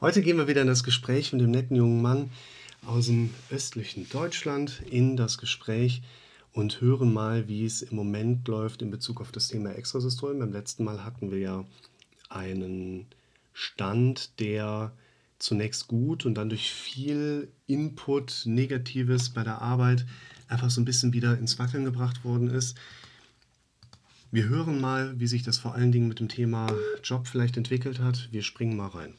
Heute gehen wir wieder in das Gespräch mit dem netten jungen Mann aus dem östlichen Deutschland, in das Gespräch und hören mal, wie es im Moment läuft in Bezug auf das Thema Extrasystem. Beim letzten Mal hatten wir ja einen Stand, der zunächst gut und dann durch viel Input, Negatives bei der Arbeit einfach so ein bisschen wieder ins Wackeln gebracht worden ist. Wir hören mal, wie sich das vor allen Dingen mit dem Thema Job vielleicht entwickelt hat. Wir springen mal rein.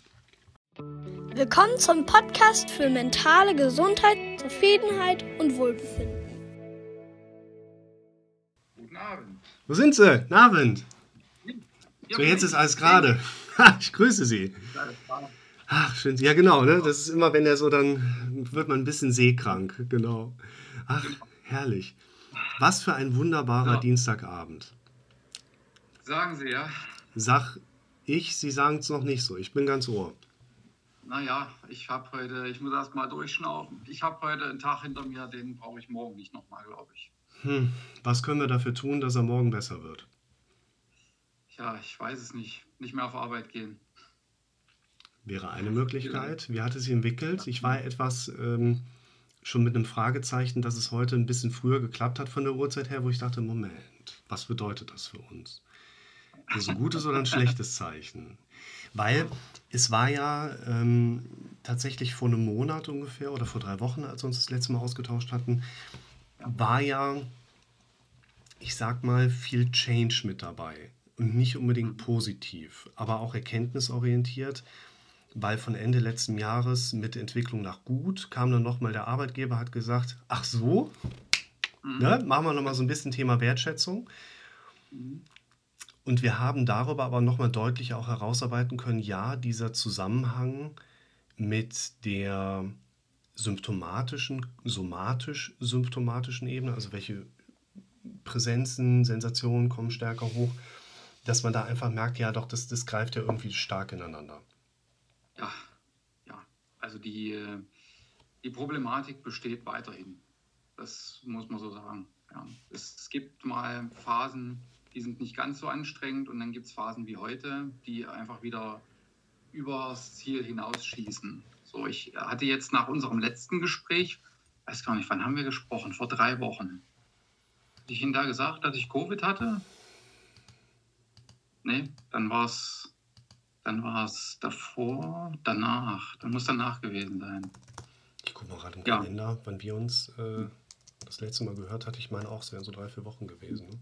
Willkommen zum Podcast für mentale Gesundheit, Zufriedenheit und Wohlbefinden. Guten Abend. Wo sind Sie? Guten Abend. So, jetzt ist alles gerade. Ich grüße Sie. Ach, schön. Ja, genau, ne? Das ist immer, wenn er so, dann wird man ein bisschen seekrank. Genau. Ach, herrlich. Was für ein wunderbarer Ja. Dienstagabend. Sagen Sie ja. Sag ich, Sie sagen es noch nicht so. Ich bin ganz ohr. Naja, ich habe heute, ich muss erst mal durchschnaufen. Ich habe heute einen Tag hinter mir, den brauche ich morgen nicht nochmal, glaube ich. Hm, was können wir dafür tun, dass er morgen besser wird? Ja, ich weiß es nicht. Nicht mehr auf Arbeit gehen. Wäre eine Möglichkeit. Wie hat es sich entwickelt? Ich war etwas ähm, schon mit einem Fragezeichen, dass es heute ein bisschen früher geklappt hat von der Uhrzeit her, wo ich dachte, Moment, was bedeutet das für uns? Ist ein gutes oder ein schlechtes Zeichen? Weil es war ja ähm, tatsächlich vor einem Monat ungefähr oder vor drei Wochen, als wir uns das letzte Mal ausgetauscht hatten, war ja, ich sag mal, viel Change mit dabei. Und nicht unbedingt positiv, aber auch erkenntnisorientiert, weil von Ende letzten Jahres mit Entwicklung nach gut kam dann nochmal der Arbeitgeber, hat gesagt, ach so, Mhm. ne, machen wir nochmal so ein bisschen Thema Wertschätzung. Mhm. Und wir haben darüber aber nochmal deutlich auch herausarbeiten können, ja, dieser Zusammenhang mit der symptomatischen, somatisch-symptomatischen Ebene, also welche Präsenzen, Sensationen kommen stärker hoch, dass man da einfach merkt, ja doch, das, das greift ja irgendwie stark ineinander. Ja, ja. Also die, die Problematik besteht weiterhin. Das muss man so sagen. Ja. Es gibt mal Phasen, die sind nicht ganz so anstrengend und dann gibt es Phasen wie heute, die einfach wieder übers Ziel hinausschießen. So, ich hatte jetzt nach unserem letzten Gespräch, weiß gar nicht, wann haben wir gesprochen? Vor drei Wochen. Hatte ich Ihnen da gesagt, dass ich Covid hatte? Nee, dann war es dann war es davor, danach. Dann muss danach gewesen sein. Ich gucke mal gerade im Ja. Kalender, wann wir uns äh, das letzte Mal gehört hatten. Ich meine auch, es wären so drei, vier Wochen gewesen. Ne?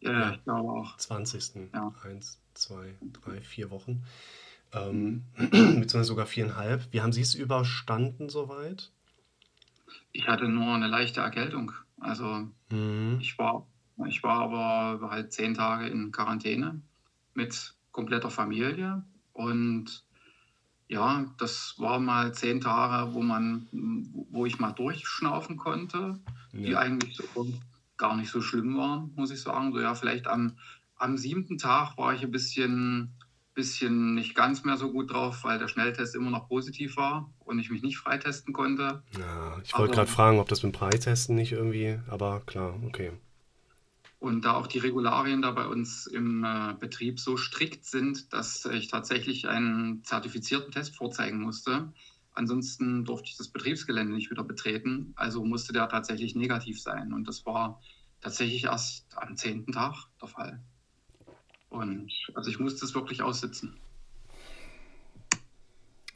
Ja, ich glaube auch. 20. Ja. Eins, zwei, drei, vier Wochen. Ähm, Mhm. beziehungsweise sogar viereinhalb. Wie haben Sie es überstanden soweit? Ich hatte nur eine leichte Erkältung. Also Mhm. ich war, ich war aber halt zehn Tage in Quarantäne mit kompletter Familie. Und ja, das war mal zehn Tage, wo man, wo ich mal durchschnaufen konnte. die Ja. eigentlich so gar nicht so schlimm waren, muss ich sagen. So ja, vielleicht am, am siebten Tag war ich ein bisschen, bisschen nicht ganz mehr so gut drauf, weil der Schnelltest immer noch positiv war und ich mich nicht freitesten konnte. Ja, ich wollte gerade fragen, ob das mit dem Preitesten nicht irgendwie, aber klar, okay. Und da auch die Regularien da bei uns im äh, Betrieb so strikt sind, dass ich tatsächlich einen zertifizierten Test vorzeigen musste. Ansonsten durfte ich das Betriebsgelände nicht wieder betreten. Also musste der tatsächlich negativ sein. Und das war tatsächlich erst am zehnten Tag der Fall. Und also ich musste es wirklich aussitzen.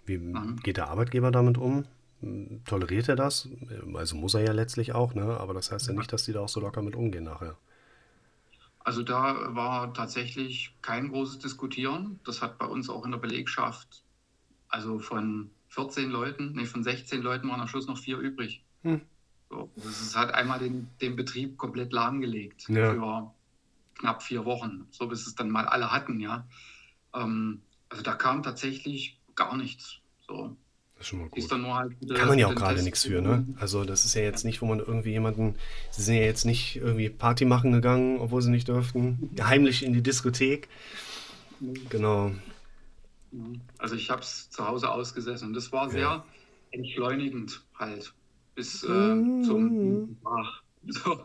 Wie Mhm. geht der Arbeitgeber damit um? Toleriert er das? Also muss er ja letztlich auch, ne? Aber das heißt ja nicht, dass die da auch so locker mit umgehen nachher. Also da war tatsächlich kein großes Diskutieren. Das hat bei uns auch in der Belegschaft, also von 14 Leuten, nee, von 16 Leuten waren am Schluss noch vier übrig. Hm. So, das hat einmal den, den Betrieb komplett lahmgelegt Ja. für knapp vier Wochen, so bis es dann mal alle hatten, ja. Ähm, also da kam tatsächlich gar nichts. So Das ist schon mal gut. dann nur halt wieder Kann man ja auch gerade nichts für, ne? Also das ist ja jetzt nicht, wo man irgendwie jemanden, sie sind ja jetzt nicht irgendwie Party machen gegangen, obwohl sie nicht dürften, heimlich in die Diskothek. Genau. Also ich habe es zu Hause ausgesessen und das war sehr Ja. entschleunigend halt bis äh, Mhm. zum Ach, so.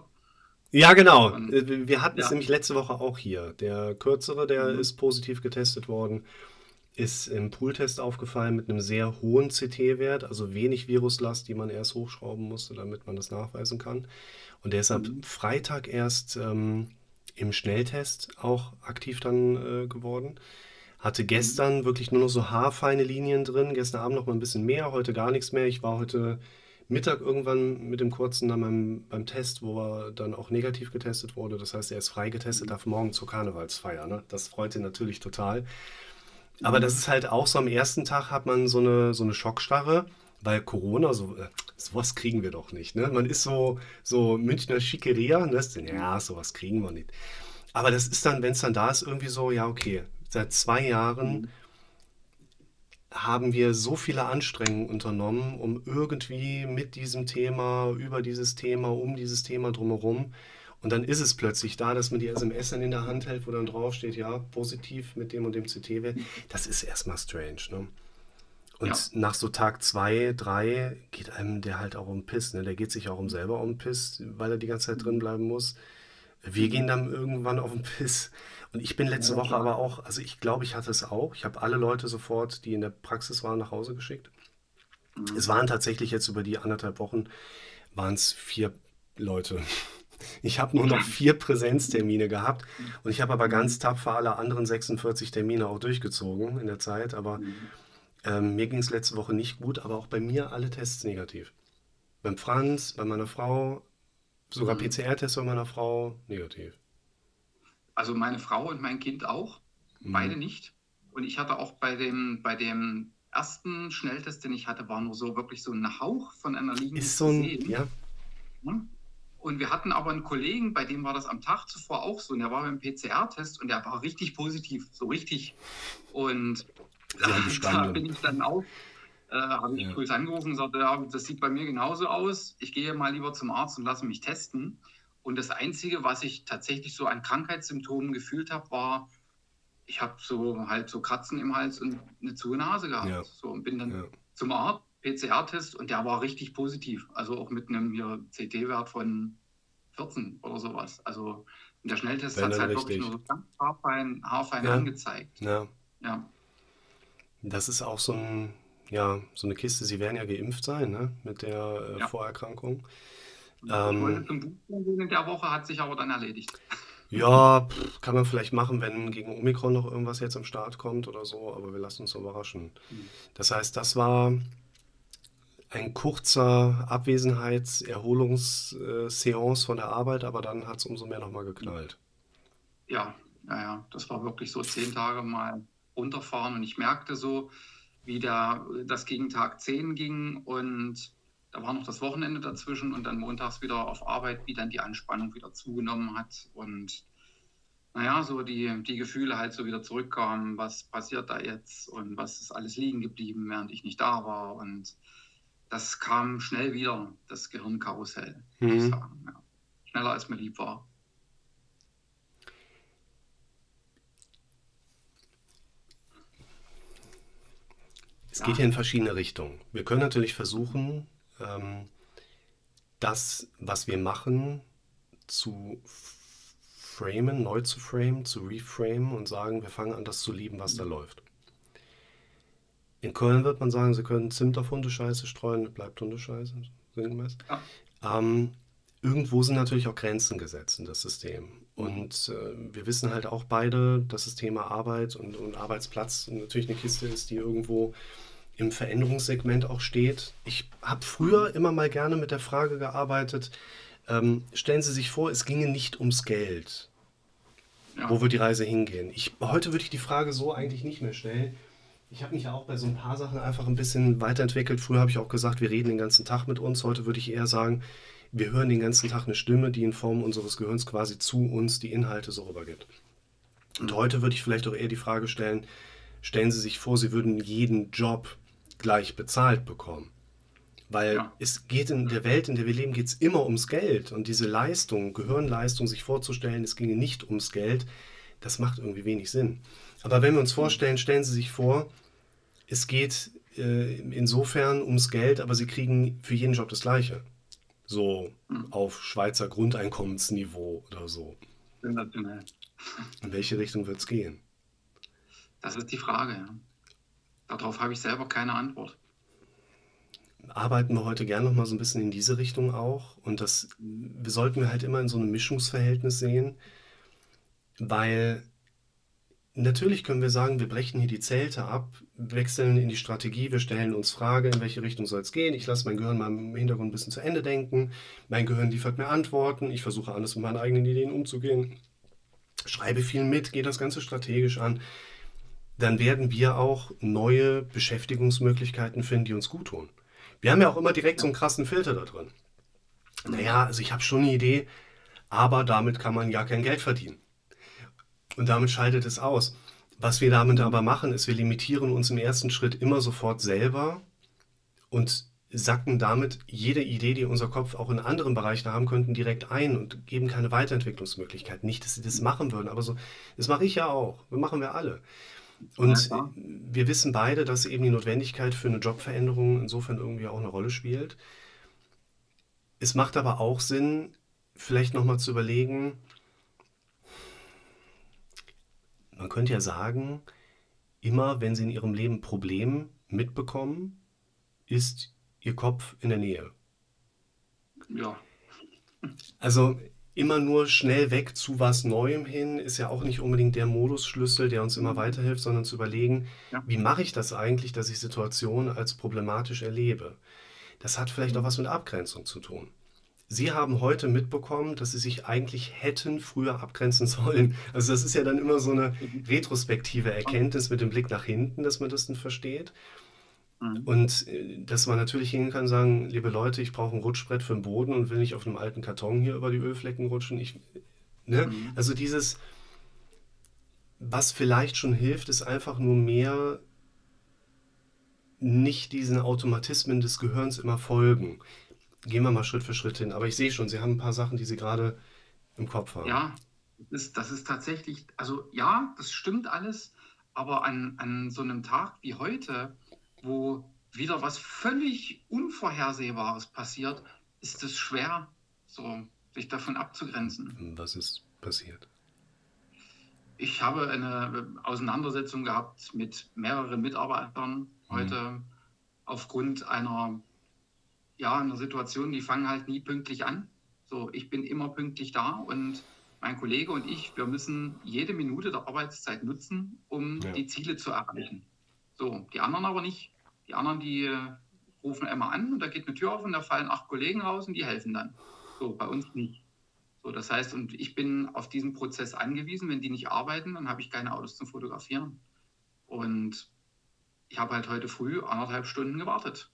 Ja, genau. Und- Äh, Wir hatten es ja. nämlich letzte Woche auch hier. Der kürzere, der Mhm. ist positiv getestet worden. ist im Pooltest aufgefallen mit einem sehr hohen CT-Wert, also wenig Viruslast, die man erst hochschrauben musste, damit man das nachweisen kann. Und der ist ab Mhm. Freitag erst ähm, im Schnelltest auch aktiv dann äh, geworden. Hatte gestern wirklich nur noch so haarfeine Linien drin, gestern Abend noch mal ein bisschen mehr, heute gar nichts mehr. Ich war heute Mittag irgendwann mit dem Kurzen dann beim, beim Test, wo er dann auch negativ getestet wurde. Das heißt, er ist frei getestet, darf morgen zur Karnevalsfeier. Ne? Das freut ihn natürlich total. Aber das ist halt auch so, am ersten Tag hat man so eine, so eine Schockstarre, weil Corona, so, äh, sowas kriegen wir doch nicht. Ne? Man ist so, so Münchner Schickeria, ne? Ist dann, ja, sowas kriegen wir nicht. Aber das ist dann, wenn es dann da ist, irgendwie so, ja, okay, seit zwei Jahren haben wir so viele Anstrengungen unternommen, um irgendwie mit diesem Thema, über dieses Thema, um dieses Thema drumherum. Und dann ist es plötzlich da, dass man die SMS dann in der Hand hält, wo dann draufsteht, ja, positiv mit dem und dem CT-Wert. Das ist erstmal strange, ne? Und Ja. nach so Tag zwei, drei geht einem der halt auch um den Piss, ne? Der geht sich auch um selber um den Piss, weil er die ganze Zeit drin bleiben muss. Wir gehen dann irgendwann auf den Piss. Und ich bin letzte Woche aber auch, also ich glaube, ich hatte es auch. Ich habe alle Leute sofort, die in der Praxis waren, nach Hause geschickt. Mhm. Es waren tatsächlich jetzt über die anderthalb Wochen, waren es vier Leute. Ich habe nur noch vier Präsenztermine gehabt und ich habe aber ganz tapfer alle anderen 46 Termine auch durchgezogen in der Zeit. Aber ähm, mir ging es letzte Woche nicht gut, aber auch bei mir alle Tests negativ. Beim Franz, bei meiner Frau, sogar Mhm. PCR-Test bei meiner Frau negativ. Also meine Frau und mein Kind auch, Mhm. beide nicht. Und ich hatte auch bei dem, bei dem ersten Schnelltest, den ich hatte, war nur so wirklich so ein Hauch von einer Linie Ist so ein, sehen. ja, Und wir hatten aber einen Kollegen, bei dem war das am Tag zuvor auch so. Und der war beim PCR-Test und der war richtig positiv, so richtig. Und da bin ich dann auch, äh, habe ich Ja. früh angerufen und sagte, ja, das sieht bei mir genauso aus. Ich gehe mal lieber zum Arzt und lasse mich testen. Und das Einzige, was ich tatsächlich so an Krankheitssymptomen gefühlt habe, war, ich habe so halt so Kratzen im Hals und eine zu Nase gehabt. Ja. So, und bin dann ja. zum Arzt, PCR-Test und der war richtig positiv. Also auch mit einem hier CT-Wert von 14 oder sowas. Also der Schnelltest hat es halt wirklich richtig. nur so ganz haarfein, haarfein Ja. angezeigt. ja. Ja. Das ist auch so ein, ja, so eine Kiste. Sie werden ja geimpft sein, ne? Mit der äh. Vorerkrankung. Ähm. wollte zum gehen in der Woche, hat sich aber dann erledigt. Ja, pff, kann man vielleicht machen, wenn gegen Omikron noch irgendwas jetzt am Start kommt oder so, aber wir lassen uns überraschen. Mhm. Das heißt, das war ein kurzer Abwesenheits-Erholungsseance von der Arbeit, aber dann hat es umso mehr nochmal geknallt. Ja, ja, ja, das war wirklich so zehn Tage mal runterfahren und ich merkte so, wie der, das gegen Tag 10 ging und da war noch das Wochenende dazwischen und dann montags wieder auf Arbeit, wie dann die Anspannung wieder zugenommen hat und naja, so die, die Gefühle halt so wieder zurückkamen, was passiert da jetzt und was ist alles liegen geblieben, während ich nicht da war und das kam schnell wieder, das Gehirnkarussell, muss ich Mhm. sagen. Ja. Schneller als mir lieb war. Es Ja. geht hier in verschiedene Richtungen. Wir können natürlich versuchen, ähm, das, was wir machen, zu framen, neu zu framen, zu reframen und sagen, wir fangen an, das zu lieben, was da läuft. In Köln wird man sagen, sie können Zimt auf Hundescheiße streuen, bleibt Hundescheiße, sinngemäß. Ja. Ähm, irgendwo sind natürlich auch Grenzen gesetzt in das System. Und äh, wir wissen halt auch beide, dass das Thema Arbeit und, und Arbeitsplatz natürlich eine Kiste ist, die irgendwo im Veränderungssegment auch steht. Ich habe früher immer mal gerne mit der Frage gearbeitet, ähm, stellen Sie sich vor, es ginge nicht ums Geld. Ja. Wo wird die Reise hingehen? Ich, heute würde ich die Frage so eigentlich nicht mehr stellen. Ich habe mich ja auch bei so ein paar Sachen einfach ein bisschen weiterentwickelt. Früher habe ich auch gesagt, wir reden den ganzen Tag mit uns. Heute würde ich eher sagen, wir hören den ganzen Tag eine Stimme, die in Form unseres Gehirns quasi zu uns die Inhalte so rübergibt. Und heute würde ich vielleicht auch eher die Frage stellen, stellen Sie sich vor, Sie würden jeden Job gleich bezahlt bekommen. Weil Ja. es geht in der Welt, in der wir leben, geht es immer ums Geld. Und diese Leistung, Gehirnleistung, sich vorzustellen, es ginge nicht ums Geld, das macht irgendwie wenig Sinn. Aber wenn wir uns vorstellen, stellen Sie sich vor, es geht äh, insofern ums Geld, aber Sie kriegen für jeden Job das Gleiche. So Mhm. auf Schweizer Grundeinkommensniveau oder so. Sensationell. In welche Richtung wird es gehen? Das ist die Frage. Ja. Darauf habe ich selber keine Antwort. Arbeiten wir heute gern noch mal so ein bisschen in diese Richtung auch. Und das wir sollten wir halt immer in so einem Mischungsverhältnis sehen, weil natürlich können wir sagen, wir brechen hier die Zelte ab, wechseln in die Strategie, wir stellen uns Frage, in welche Richtung soll es gehen. Ich lasse mein Gehirn mal im Hintergrund ein bisschen zu Ende denken. Mein Gehirn liefert mir Antworten. Ich versuche alles mit meinen eigenen Ideen umzugehen. Schreibe viel mit, gehe das Ganze strategisch an. Dann werden wir auch neue Beschäftigungsmöglichkeiten finden, die uns gut tun. Wir haben ja auch immer direkt so einen krassen Filter da drin. Naja, also ich habe schon eine Idee, aber damit kann man ja kein Geld verdienen. Und damit schaltet es aus. Was wir damit aber machen, ist, wir limitieren uns im ersten Schritt immer sofort selber und sacken damit jede Idee, die unser Kopf auch in anderen Bereichen haben könnten, direkt ein und geben keine Weiterentwicklungsmöglichkeit. Nicht, dass sie das machen würden, aber so, das mache ich ja auch. Das machen wir alle. Und Ja, wir wissen beide, dass eben die Notwendigkeit für eine Jobveränderung insofern irgendwie auch eine Rolle spielt. Es macht aber auch Sinn, vielleicht nochmal zu überlegen, man könnte ja sagen, immer wenn Sie in Ihrem Leben ein Problem mitbekommen, ist Ihr Kopf in der Nähe. ja, Also immer nur schnell weg zu was Neuem hin ist ja auch nicht unbedingt der Modusschlüssel, der uns immer weiterhilft, sondern zu überlegen, ja. wie mache ich das eigentlich, dass ich Situationen als problematisch erlebe? Das hat vielleicht auch was mit Abgrenzung zu tun. Sie haben heute mitbekommen, dass Sie sich eigentlich hätten früher abgrenzen sollen. Also das ist ja dann immer so eine retrospektive Erkenntnis mit dem Blick nach hinten, dass man das dann versteht. Mhm. Und äh, dass man natürlich hingehen kann und sagen, liebe Leute, ich brauche ein Rutschbrett für den Boden und will nicht auf einem alten Karton hier über die Ölflecken rutschen. Ich, ne? Mhm. Also dieses, was vielleicht schon hilft, ist einfach nur mehr nicht diesen Automatismen des Gehirns immer folgen. Gehen wir mal Schritt für Schritt hin. Aber ich sehe schon, Sie haben ein paar Sachen, die Sie gerade im Kopf haben. Ja, das ist, das ist tatsächlich, also ja, das stimmt alles, aber an, an so einem Tag wie heute, wo wieder was völlig Unvorhersehbares passiert, ist es schwer, so sich davon abzugrenzen. Was ist passiert? Ich habe eine Auseinandersetzung gehabt mit mehreren Mitarbeitern heute aufgrund einer, ja, einer Situation, die fangen halt nie pünktlich an. So, ich bin immer pünktlich da und mein Kollege und ich, wir müssen jede Minute der Arbeitszeit nutzen, um Ja. die Ziele zu erreichen. So, die anderen aber nicht. Die anderen, die äh, rufen immer an und da geht eine Tür auf und da fallen acht Kollegen raus und die helfen dann. So, bei uns nicht. So, das heißt, und ich bin auf diesen Prozess angewiesen. Wenn die nicht arbeiten, dann habe ich keine Autos zum Fotografieren. Und ich habe halt heute früh anderthalb Stunden gewartet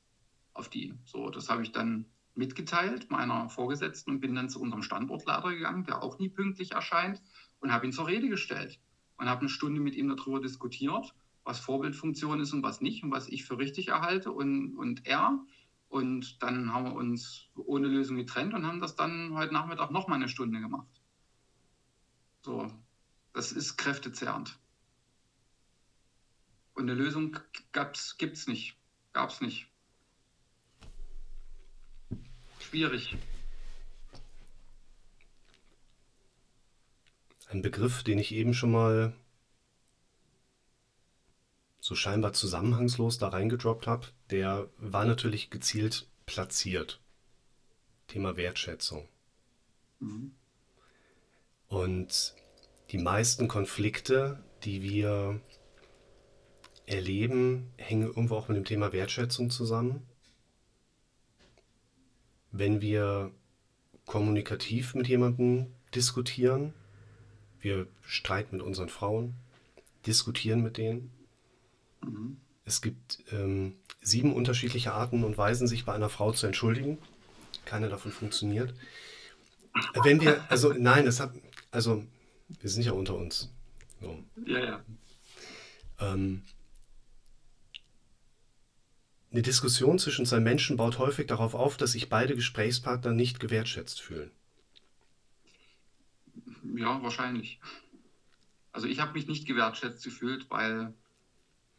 auf die. So, das habe ich dann mitgeteilt meiner Vorgesetzten und bin dann zu unserem Standortleiter gegangen, der auch nie pünktlich erscheint, und habe ihn zur Rede gestellt und habe eine Stunde mit ihm darüber diskutiert, was Vorbildfunktion ist und was nicht und was ich für richtig erhalte und, und er. Und dann haben wir uns ohne Lösung getrennt und haben das dann heute Nachmittag nochmal eine Stunde gemacht. So, das ist kräftezehrend. Und eine Lösung gibt es nicht. Gab es nicht. Schwierig. Ein Begriff, den ich eben schon mal so scheinbar zusammenhangslos da reingedroppt habe, der war natürlich gezielt platziert. Thema Wertschätzung. Mhm. Und die meisten Konflikte, die wir erleben, hängen irgendwo auch mit dem Thema Wertschätzung zusammen. Wenn wir kommunikativ mit jemandem diskutieren, wir streiten mit unseren Frauen, diskutieren mit denen. Mhm. Es gibt ähm, sieben unterschiedliche Arten und Weisen, sich bei einer Frau zu entschuldigen. Keine davon funktioniert. Wenn wir, also nein, das hat, also wir sind ja unter uns. So. Ja, ja. Ähm, eine Diskussion zwischen zwei Menschen baut häufig darauf auf, dass sich beide Gesprächspartner nicht gewertschätzt fühlen. Ja, wahrscheinlich. Also ich habe mich nicht gewertschätzt gefühlt, weil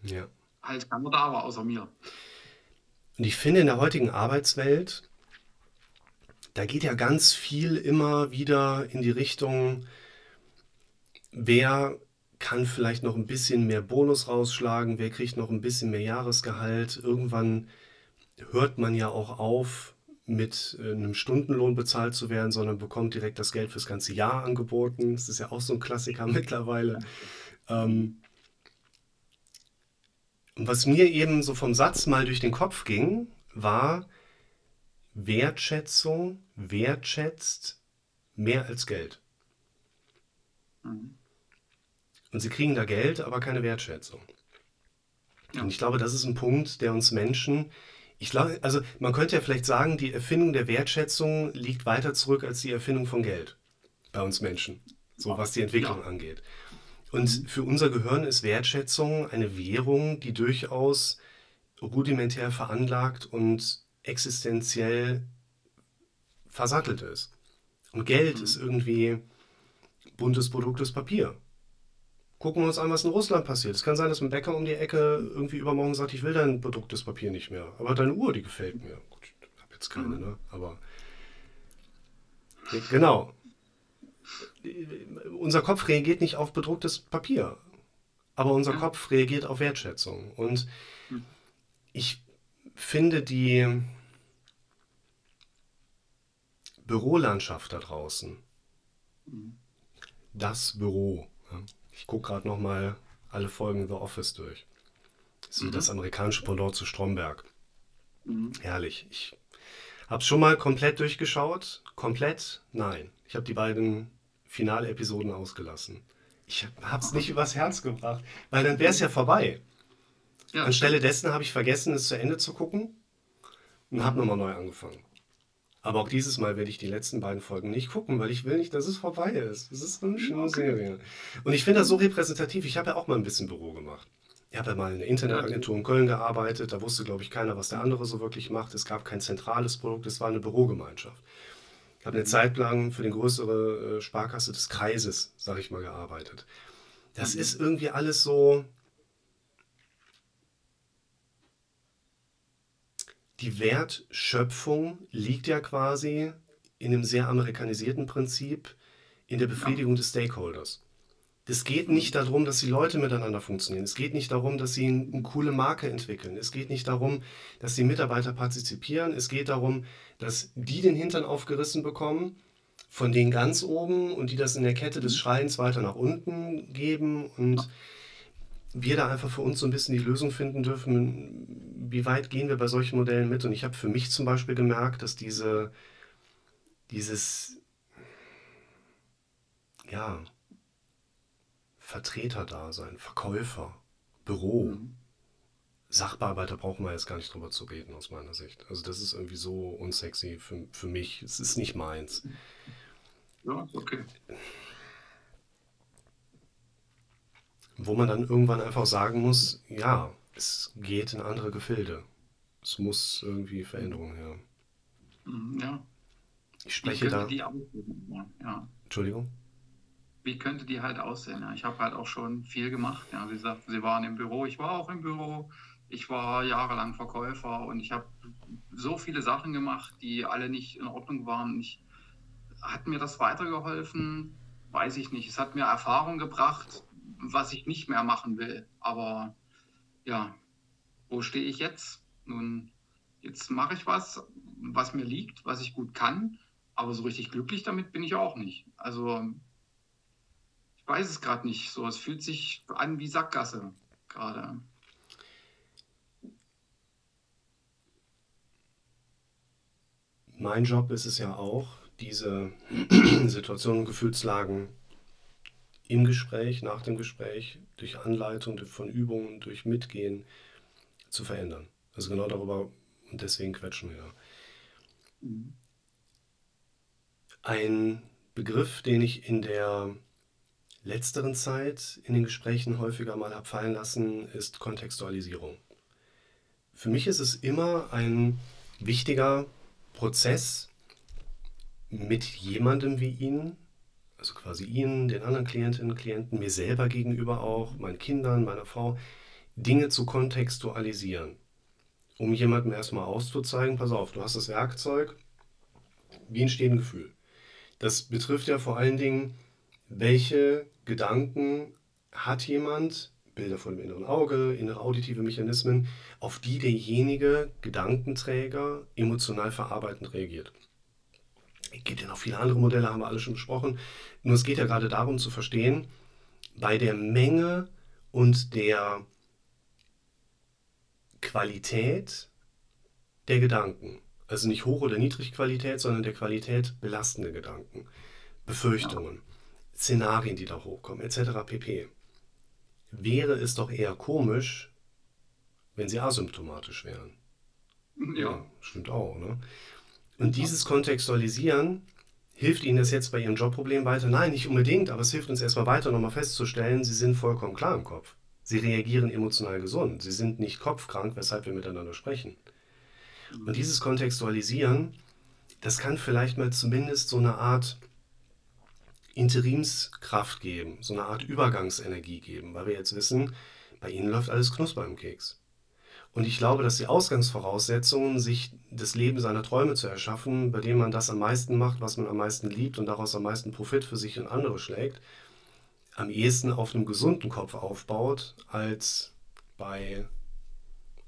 Ja. halt keiner da war außer mir. Und ich finde, in der heutigen Arbeitswelt, da geht ja ganz viel immer wieder in die Richtung, wer kann vielleicht noch ein bisschen mehr Bonus rausschlagen, wer kriegt noch ein bisschen mehr Jahresgehalt. Irgendwann hört man ja auch auf, mit äh, einem Stundenlohn bezahlt zu werden, sondern bekommt direkt das Geld fürs ganze Jahr angeboten. Das ist ja auch so ein Klassiker mittlerweile. Ähm, was mir eben so vom Satz mal durch den Kopf ging, war Wertschätzung wertschätzt mehr als Geld. Mhm. Und sie kriegen da Geld, aber keine Wertschätzung. Ja. Und ich glaube, das ist ein Punkt, der uns Menschen, ich glaube, also man könnte ja vielleicht sagen, die Erfindung der Wertschätzung liegt weiter zurück als die Erfindung von Geld bei uns Menschen, so was die Entwicklung ja. angeht. Und mhm. für unser Gehirn ist Wertschätzung eine Währung, die durchaus rudimentär veranlagt und existenziell versattelt ist. Und Geld mhm. ist irgendwie buntes produktes Papier. Gucken wir uns an, was in Russland passiert. Es kann sein, dass ein Bäcker um die Ecke irgendwie übermorgen sagt, ich will dein produktes Papier nicht mehr. Aber deine Uhr, die gefällt mir. Gut, ich habe jetzt keine, mhm. ne? Aber genau. Unser Kopf reagiert nicht auf bedrucktes Papier. Aber unser ja. Kopf reagiert auf Wertschätzung. Und hm. ich finde die Bürolandschaft da draußen, mhm. das Büro, ich gucke gerade noch mal alle Folgen The Office durch. Das ist mhm. das amerikanische Pendant zu Stromberg. Mhm. Herrlich. Ich habe es schon mal komplett durchgeschaut. Komplett? Nein. Ich habe die beiden Finalepisoden ausgelassen. Ich habe es nicht übers Herz gebracht, weil dann wäre es ja vorbei. Ja, Anstelle dessen habe ich vergessen, es zu Ende zu gucken und habe nochmal neu angefangen. Aber auch dieses Mal werde ich die letzten beiden Folgen nicht gucken, weil ich will nicht, dass es vorbei ist. Es ist eine schöne okay. Serie. Und ich finde das so repräsentativ. Ich habe ja auch mal ein bisschen Büro gemacht. Ich habe ja mal in einer Internetagentur in Köln gearbeitet. Da wusste, glaube ich, keiner, was der andere so wirklich macht. Es gab kein zentrales Produkt. Es war eine Bürogemeinschaft. Habe eine. Zeit lang für die größere äh, Sparkasse des Kreises, sage ich mal, gearbeitet. Das ist irgendwie alles so, die Wertschöpfung liegt ja quasi in einem sehr amerikanisierten Prinzip in der Befriedigung ja. des Stakeholders. Es geht nicht darum, dass die Leute miteinander funktionieren. Es geht nicht darum, dass sie eine coole Marke entwickeln. Es geht nicht darum, dass die Mitarbeiter partizipieren. Es geht darum, dass die den Hintern aufgerissen bekommen, von denen ganz oben und die das in der Kette des mhm. Schreins weiter nach unten geben und wir da einfach für uns so ein bisschen die Lösung finden dürfen, wie weit gehen wir bei solchen Modellen mit? Und ich habe für mich zum Beispiel gemerkt, dass diese, dieses, ja, Vertreterdasein, Verkäufer, Büro, mhm. Sachbearbeiter brauchen wir jetzt gar nicht drüber zu reden, aus meiner Sicht. Also das ist irgendwie so unsexy für, für mich. Es ist nicht meins. Ja, okay. Wo man dann irgendwann einfach sagen muss, ja, es geht in andere Gefilde. Es muss irgendwie Veränderung her. Mhm, ja. Ich spreche da. Die aussehen? Ja. Entschuldigung? Wie könnte die halt aussehen? Ja, ich habe halt auch schon viel gemacht. Ja, Sie sagt, Sie waren im Büro, ich war auch im Büro. Ich war jahrelang Verkäufer und ich habe so viele Sachen gemacht, die alle nicht in Ordnung waren. Ich, hat mir das weitergeholfen? Weiß ich nicht. Es hat mir Erfahrung gebracht, was ich nicht mehr machen will. Aber ja, wo stehe ich jetzt? Nun, jetzt mache ich was, was mir liegt, was ich gut kann, aber so richtig glücklich damit bin ich auch nicht. Also weiß es gerade nicht so. Es fühlt sich an wie Sackgasse gerade. Mein Job ist es ja auch, diese Situationen, Gefühlslagen im Gespräch, nach dem Gespräch, durch Anleitung von Übungen, durch Mitgehen zu verändern. Also genau darüber und deswegen quetschen wir. Ein Begriff, den ich in der letzteren Zeit in den Gesprächen häufiger mal habe fallen lassen, ist Kontextualisierung. Für mich ist es immer ein wichtiger Prozess, mit jemandem wie Ihnen also quasi Ihnen, den anderen Klientinnen und Klienten, mir selber gegenüber auch, meinen Kindern, meiner Frau, Dinge zu kontextualisieren. Um jemandem erstmal auszuzeigen, pass auf, du hast das Werkzeug, wie entsteht ein Gefühl? Das betrifft ja vor allen Dingen, welche Gedanken hat jemand Bilder vor dem inneren Auge, innere auditive Mechanismen, auf die derjenige Gedankenträger emotional verarbeitend reagiert. Es gibt ja noch viele andere Modelle, haben wir alle schon besprochen. Nur es geht ja gerade darum zu verstehen, bei der Menge und der Qualität der Gedanken, also nicht Hoch- oder Niedrigqualität, sondern der Qualität belastende Gedanken, Befürchtungen, Szenarien, die da hochkommen, etc. pp. Wäre es doch eher komisch, wenn sie asymptomatisch wären. Ja. ja stimmt auch. Ne? Und dieses Kontextualisieren hilft Ihnen das jetzt bei Ihrem Jobproblem weiter? Nein, nicht unbedingt, aber es hilft uns erstmal weiter, nochmal festzustellen, Sie sind vollkommen klar im Kopf. Sie reagieren emotional gesund. Sie sind nicht kopfkrank, weshalb wir miteinander sprechen. Und dieses Kontextualisieren, das kann vielleicht mal zumindest so eine Art Interimskraft geben, so eine Art Übergangsenergie geben, weil wir jetzt wissen, bei Ihnen läuft alles knusper im Keks. Und ich glaube, dass die Ausgangsvoraussetzungen, sich das Leben seiner Träume zu erschaffen, bei dem man das am meisten macht, was man am meisten liebt und daraus am meisten Profit für sich und andere schlägt, am ehesten auf einem gesunden Kopf aufbaut, als bei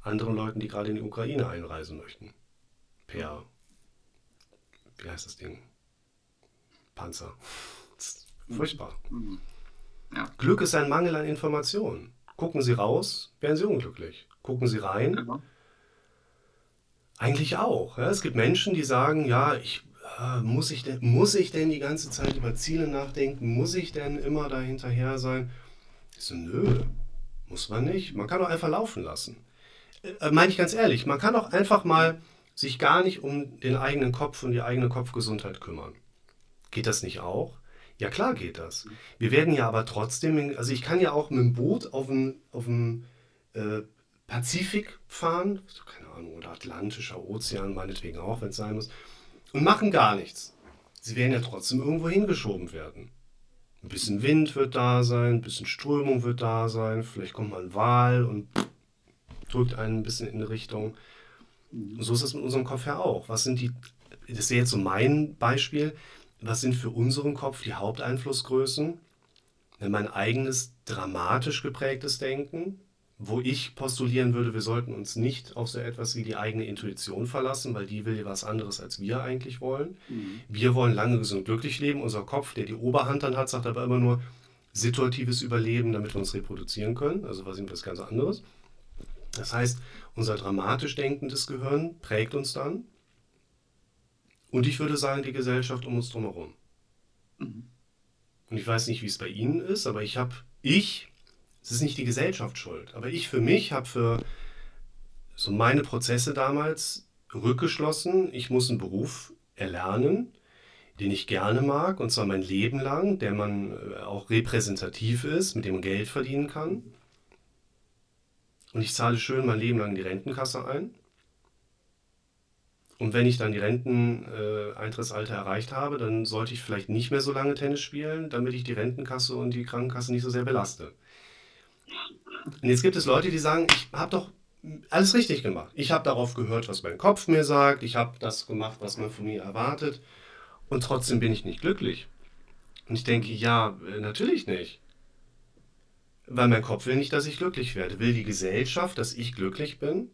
anderen Leuten, die gerade in die Ukraine einreisen möchten. Per, wie heißt das Ding? Panzer. Furchtbar. Mhm. Ja. Glück ist ein Mangel an Informationen. Gucken Sie raus, werden Sie unglücklich. Gucken Sie rein. Genau. Eigentlich auch. Ja. Es gibt Menschen, die sagen, ja, ich, äh, muss, ich denn, muss ich denn die ganze Zeit über Ziele nachdenken? Muss ich denn immer da hinterher sein? Ich so, nö, muss man nicht. Man kann doch einfach laufen lassen. Äh, meine ich ganz ehrlich, man kann auch einfach mal sich gar nicht um den eigenen Kopf und die eigene Kopfgesundheit kümmern. Geht das nicht auch? Ja, klar geht das. Wir werden ja aber trotzdem, also ich kann ja auch mit dem Boot auf dem, auf dem äh, Pazifik fahren, keine Ahnung, oder Atlantischer Ozean, meinetwegen auch, wenn es sein muss, und machen gar nichts. Sie werden ja trotzdem irgendwo hingeschoben werden. Ein bisschen Wind wird da sein, ein bisschen Strömung wird da sein, vielleicht kommt mal ein Wal und drückt einen ein bisschen in eine Richtung. Und so ist es mit unserem Kopf ja auch. Was sind die, das ist jetzt so mein Beispiel, was sind für unseren Kopf die Haupteinflussgrößen? Mein eigenes dramatisch geprägtes Denken, wo ich postulieren würde, wir sollten uns nicht auf so etwas wie die eigene Intuition verlassen, weil die will ja was anderes, als wir eigentlich wollen. Mhm. Wir wollen lange gesund glücklich leben. Unser Kopf, der die Oberhand dann hat, sagt aber immer nur situatives Überleben, damit wir uns reproduzieren können. Also was ist das ganz anderes? Das heißt, unser dramatisch denkendes Gehirn prägt uns dann. Und ich würde sagen, die Gesellschaft um uns drumherum. Mhm. Und ich weiß nicht, wie es bei Ihnen ist, aber ich habe, ich, es ist nicht die Gesellschaft schuld, aber ich für mich habe für so meine Prozesse damals rückgeschlossen, ich muss einen Beruf erlernen, den ich gerne mag, und zwar mein Leben lang, der man äh, auch repräsentativ ist, mit dem man Geld verdienen kann. Und ich zahle schön mein Leben lang die Rentenkasse ein. Und wenn ich dann die Renteneintrittsalter erreicht habe, dann sollte ich vielleicht nicht mehr so lange Tennis spielen, damit ich die Rentenkasse und die Krankenkasse nicht so sehr belaste. Und jetzt gibt es Leute, die sagen, ich habe doch alles richtig gemacht. Ich habe darauf gehört, was mein Kopf mir sagt. Ich habe das gemacht, was man von mir erwartet. Und trotzdem bin ich nicht glücklich. Und ich denke, ja, äh, natürlich nicht. Weil mein Kopf will nicht, dass ich glücklich werde. Will die Gesellschaft, dass ich glücklich bin?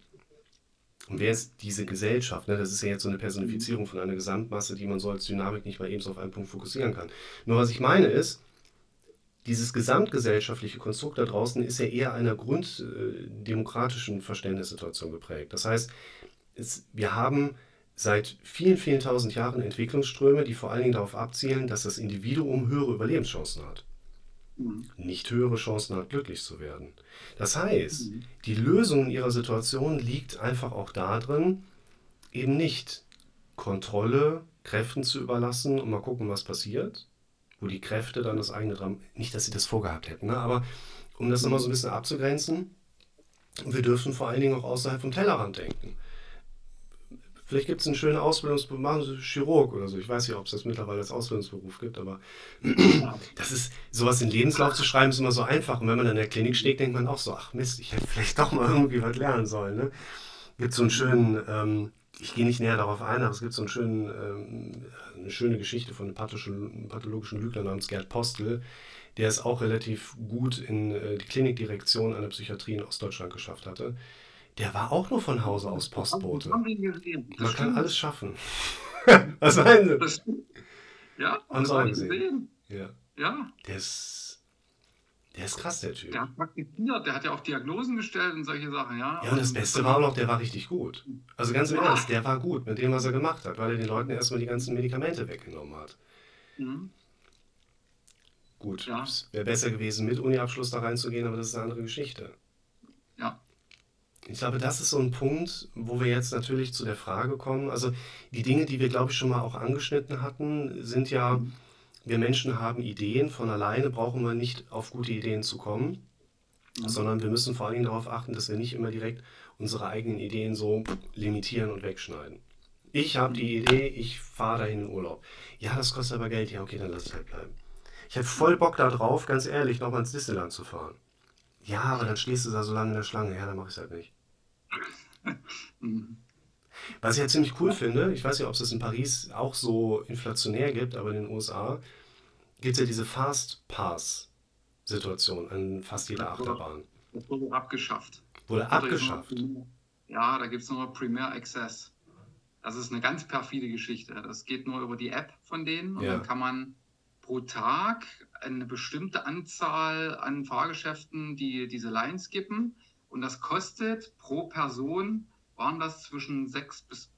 Und wer ist diese Gesellschaft? Ne? Das ist ja jetzt so eine Personifizierung von einer Gesamtmasse, die man so als Dynamik nicht mal eben so auf einen Punkt fokussieren kann. Nur was ich meine ist, dieses gesamtgesellschaftliche Konstrukt da draußen ist ja eher einer grunddemokratischen Verständnissituation geprägt. Das heißt, es, wir haben seit vielen, vielen tausend Jahren Entwicklungsströme, die vor allen Dingen darauf abzielen, dass das Individuum höhere Überlebenschancen hat. Mhm. Nicht höhere Chancen hat, glücklich zu werden. Das heißt, mhm. die Lösung in ihrer Situation liegt einfach auch darin, eben nicht Kontrolle Kräften zu überlassen und mal gucken, was passiert, wo die Kräfte dann das eigene Dram nicht, dass sie das vorgehabt hätten, ne? aber um das nochmal so ein bisschen abzugrenzen, wir dürfen vor allen Dingen auch außerhalb vom Tellerrand denken. Vielleicht gibt es einen schönen Ausbildungsberuf, machen Sie Chirurg oder so. Ich weiß nicht, ob es das mittlerweile als Ausbildungsberuf gibt, aber das ist, sowas in Lebenslauf zu schreiben, ist immer so einfach. Und wenn man in der Klinik steht, denkt man auch so, ach Mist, ich hätte vielleicht doch mal irgendwie was lernen sollen. Ne? Gibt so einen schönen, ähm, ich gehe nicht näher darauf ein, aber es gibt so einen schönen, ähm, eine schöne Geschichte von einem pathologischen, pathologischen Lügner namens Gerd Postel, der es auch relativ gut in äh, die Klinikdirektion einer Psychiatrie in Ostdeutschland geschafft hatte. Der war auch nur von Hause aus Postbote. Man kann alles schaffen. Was meinen Sie? Das ja, haben Sie auch gesehen. gesehen. Ja. ja. Der ist, der ist krass, der Typ. Der hat praktiziert, der hat ja auch Diagnosen gestellt und solche Sachen, ja. Ja, und das Beste war auch noch, der war richtig gut. Also ganz im ja. Ernst, der war gut mit dem, was er gemacht hat, weil er den Leuten erstmal die ganzen Medikamente weggenommen hat. Mhm. Gut, ja. es wäre besser gewesen, mit Uni-Abschluss da reinzugehen, aber das ist eine andere Geschichte. Ich glaube, das ist so ein Punkt, wo wir jetzt natürlich zu der Frage kommen. Also die Dinge, die wir, glaube ich, schon mal auch angeschnitten hatten, sind ja, wir Menschen haben Ideen. Von alleine brauchen wir nicht auf gute Ideen zu kommen, mhm. sondern wir müssen vor allem darauf achten, dass wir nicht immer direkt unsere eigenen Ideen so limitieren und wegschneiden. Ich habe die Idee, ich fahre dahin in Urlaub. Ja, das kostet aber Geld. Ja, okay, dann lass es halt bleiben. Ich hätte voll Bock darauf, ganz ehrlich, nochmal ins Disneyland zu fahren. Ja, aber dann stehst du da so lange in der Schlange. Ja, dann mache ich es halt nicht. Was ich ja ziemlich cool finde, ich weiß nicht, ob es das in Paris auch so inflationär gibt, aber in den USA gibt es ja diese Fast Pass-Situation an fast jeder Achterbahn. Das wurde abgeschafft. Wurde abgeschafft? Ja, da gibt es nur Premier Access. Das ist eine ganz perfide Geschichte. Das geht nur über die App von denen und ja. dann kann man pro Tag eine bestimmte Anzahl an Fahrgeschäften, die diese Lines skippen. Und das kostet pro Person, waren das zwischen 6 bis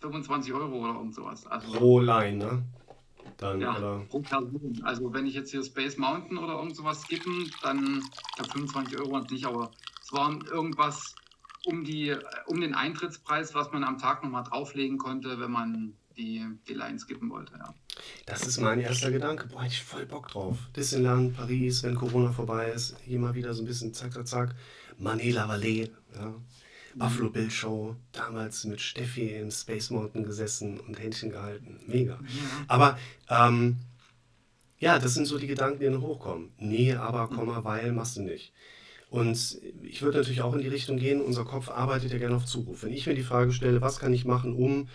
25 Euro oder irgend sowas. Also, pro Line, ne? Dann, ja, oder? pro Person. Also wenn ich jetzt hier Space Mountain oder irgend sowas skippen, dann, habe 25 Euro und nicht, aber es waren irgendwas um, die, um den Eintrittspreis, was man am Tag nochmal drauflegen konnte, wenn man die, die Line skippen wollte, ja. Das ist mein erster Gedanke. Boah, ich voll Bock drauf. Disneyland, Paris, wenn Corona vorbei ist, hier mal wieder so ein bisschen zack, zack, zack. Manila Valley, ja. Buffalo Bill Show, damals mit Steffi im Space Mountain gesessen und Händchen gehalten. Mega. Aber ähm, ja, das sind so die Gedanken, die dann hochkommen. Nee, aber, Komma, weil, machst du nicht. Und ich würde natürlich auch in die Richtung gehen, unser Kopf arbeitet ja gerne auf Zuruf. Wenn ich mir die Frage stelle, was kann ich machen, um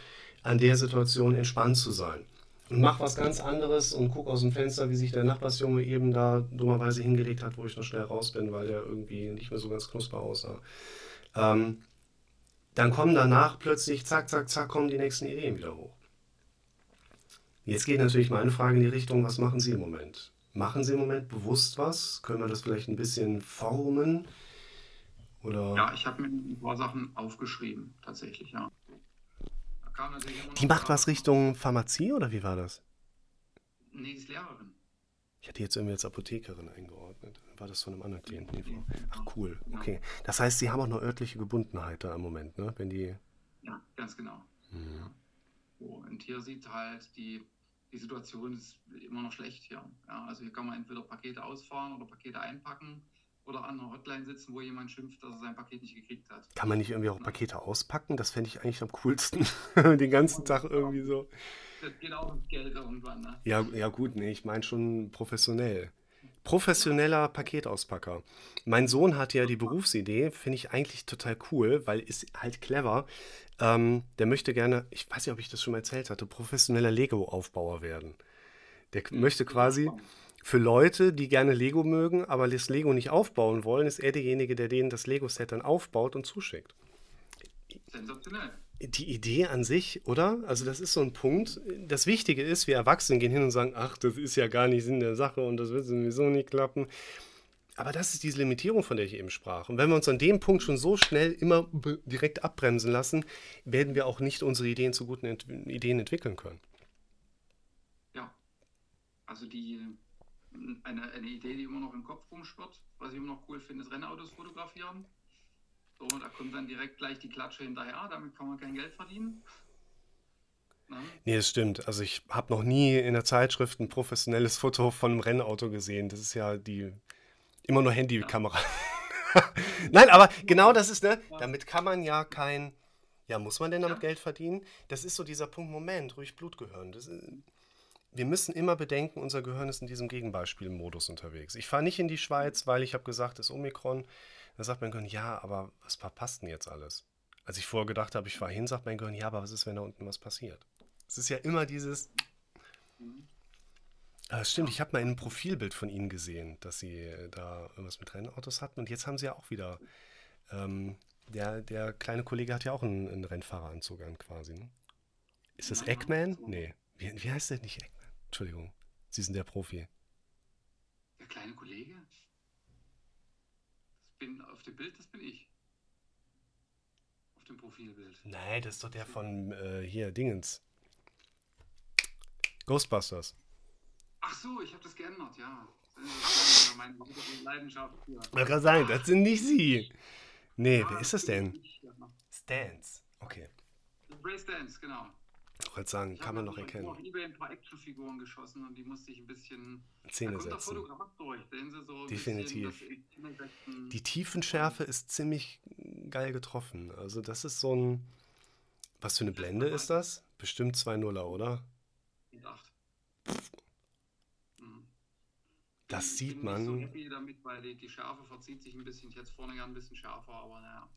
an der Situation entspannt zu sein. Und mach was ganz anderes und guck aus dem Fenster, wie sich der Nachbarsjunge eben da dummerweise hingelegt hat, wo ich noch schnell raus bin, weil der irgendwie nicht mehr so ganz knusper aussah. Ähm, dann kommen danach plötzlich, zack, zack, zack, kommen die nächsten Ideen wieder hoch. Jetzt geht natürlich meine Frage in die Richtung, was machen Sie im Moment? Machen Sie im Moment bewusst was? Können wir das vielleicht ein bisschen formen? Oder? Ja, ich habe mir ein paar aufgeschrieben, tatsächlich, ja. Die macht was Richtung Pharmazie oder wie war das? Nee, die ist Lehrerin. Ich hatte jetzt irgendwie als Apothekerin eingeordnet. War das von einem anderen Klienten? Ach cool, okay. Das heißt, Sie haben auch eine örtliche Gebundenheit da im Moment, ne? Wenn die. Ja, ganz genau. Mhm. Ja. Ein Tier sieht halt, die, die Situation ist immer noch schlecht hier. Ja, also hier kann man entweder Pakete ausfahren oder Pakete einpacken oder an einer Hotline sitzen, wo jemand schimpft, dass er sein Paket nicht gekriegt hat. Kann man nicht irgendwie auch Pakete auspacken? Das fände ich eigentlich am coolsten. Den ganzen Tag irgendwie so. Das geht auch ins Geld irgendwann, ne? Ja, ja gut, nee, ich meine schon professionell. Professioneller Paketauspacker. Mein Sohn hat ja die Berufsidee, finde ich eigentlich total cool, weil ist halt clever. Ähm, der möchte gerne, ich weiß nicht, ob ich das schon mal erzählt hatte, professioneller Lego-Aufbauer werden. Der möchte quasi, für Leute, die gerne Lego mögen, aber das Lego nicht aufbauen wollen, ist er derjenige, der denen das Lego-Set dann aufbaut und zuschickt. Sensationell. Die Idee an sich, oder? Also das ist so ein Punkt. Das Wichtige ist, wir Erwachsenen gehen hin und sagen, ach, das ist ja gar nicht Sinn der Sache und das wird sowieso nicht klappen. Aber das ist diese Limitierung, von der ich eben sprach. Und wenn wir uns an dem Punkt schon so schnell immer direkt abbremsen lassen, werden wir auch nicht unsere Ideen zu guten Ent Ideen entwickeln können. Ja. Also die eine, eine Idee, die immer noch im Kopf rumschwirrt. Was ich immer noch cool finde, ist Rennautos fotografieren. So, da kommt dann direkt gleich die Klatsche hinterher, damit kann man kein Geld verdienen. Na? Nee, das stimmt. Also ich habe noch nie in der Zeitschrift ein professionelles Foto von einem Rennauto gesehen. Das ist ja die immer nur Handykamera. Ja. Nein, aber genau das ist, ne? Damit kann man ja kein. Ja, muss man denn damit ja. Geld verdienen? Das ist so dieser Punkt, Moment, ruhig Blut gehören. Das ist, wir müssen immer bedenken, unser Gehirn ist in diesem Gegenbeispielmodus unterwegs. Ich fahre nicht in die Schweiz, weil ich habe gesagt, es ist Omikron. Da sagt mein Gehirn, ja, aber was verpasst denn jetzt alles? Als ich vorher gedacht habe, ich fahre hin, sagt mein Gehirn, ja, aber was ist, wenn da unten was passiert? Es ist ja immer dieses. Ah, stimmt, ich habe mal in einem Profilbild von Ihnen gesehen, dass Sie äh, da irgendwas mit Rennautos hatten. Und jetzt haben Sie ja auch wieder. Ähm, der, der kleine Kollege hat ja auch einen, einen Rennfahreranzug an, quasi. Ne? Ist das Eggman? Nee. Wie, wie heißt der nicht Eggman? Entschuldigung. Sie sind der Profi. Der kleine Kollege? Das bin auf dem Bild, das bin ich. Auf dem Profilbild. Nein, das ist doch der von äh, hier, Dingens. Ghostbusters. Ach so, ich habe das geändert, ja. Das ist ja meine Leidenschaft. Ich kann sagen, das sind nicht Sie. Nee, Ja, wer ist das denn? ja. Stans. Okay. Brace Dance, genau. Ich wollte sagen, Ich kann man noch erkennen. eBay ein paar Actionfiguren geschossen und die musste ich ein bisschen. Zähne setzen. Durch, so Definitiv. bisschen. Die Tiefenschärfe ist ziemlich geil getroffen. Also das ist so ein... Was für eine Blende ist das? Bestimmt 2.0er, oder? Und acht. Mhm. Das Ich sieht bin nicht so man. happy damit, weil die, die Schärfe verzieht sich ein bisschen. Ich hätte es vorne gern ein bisschen schärfer, aber naja.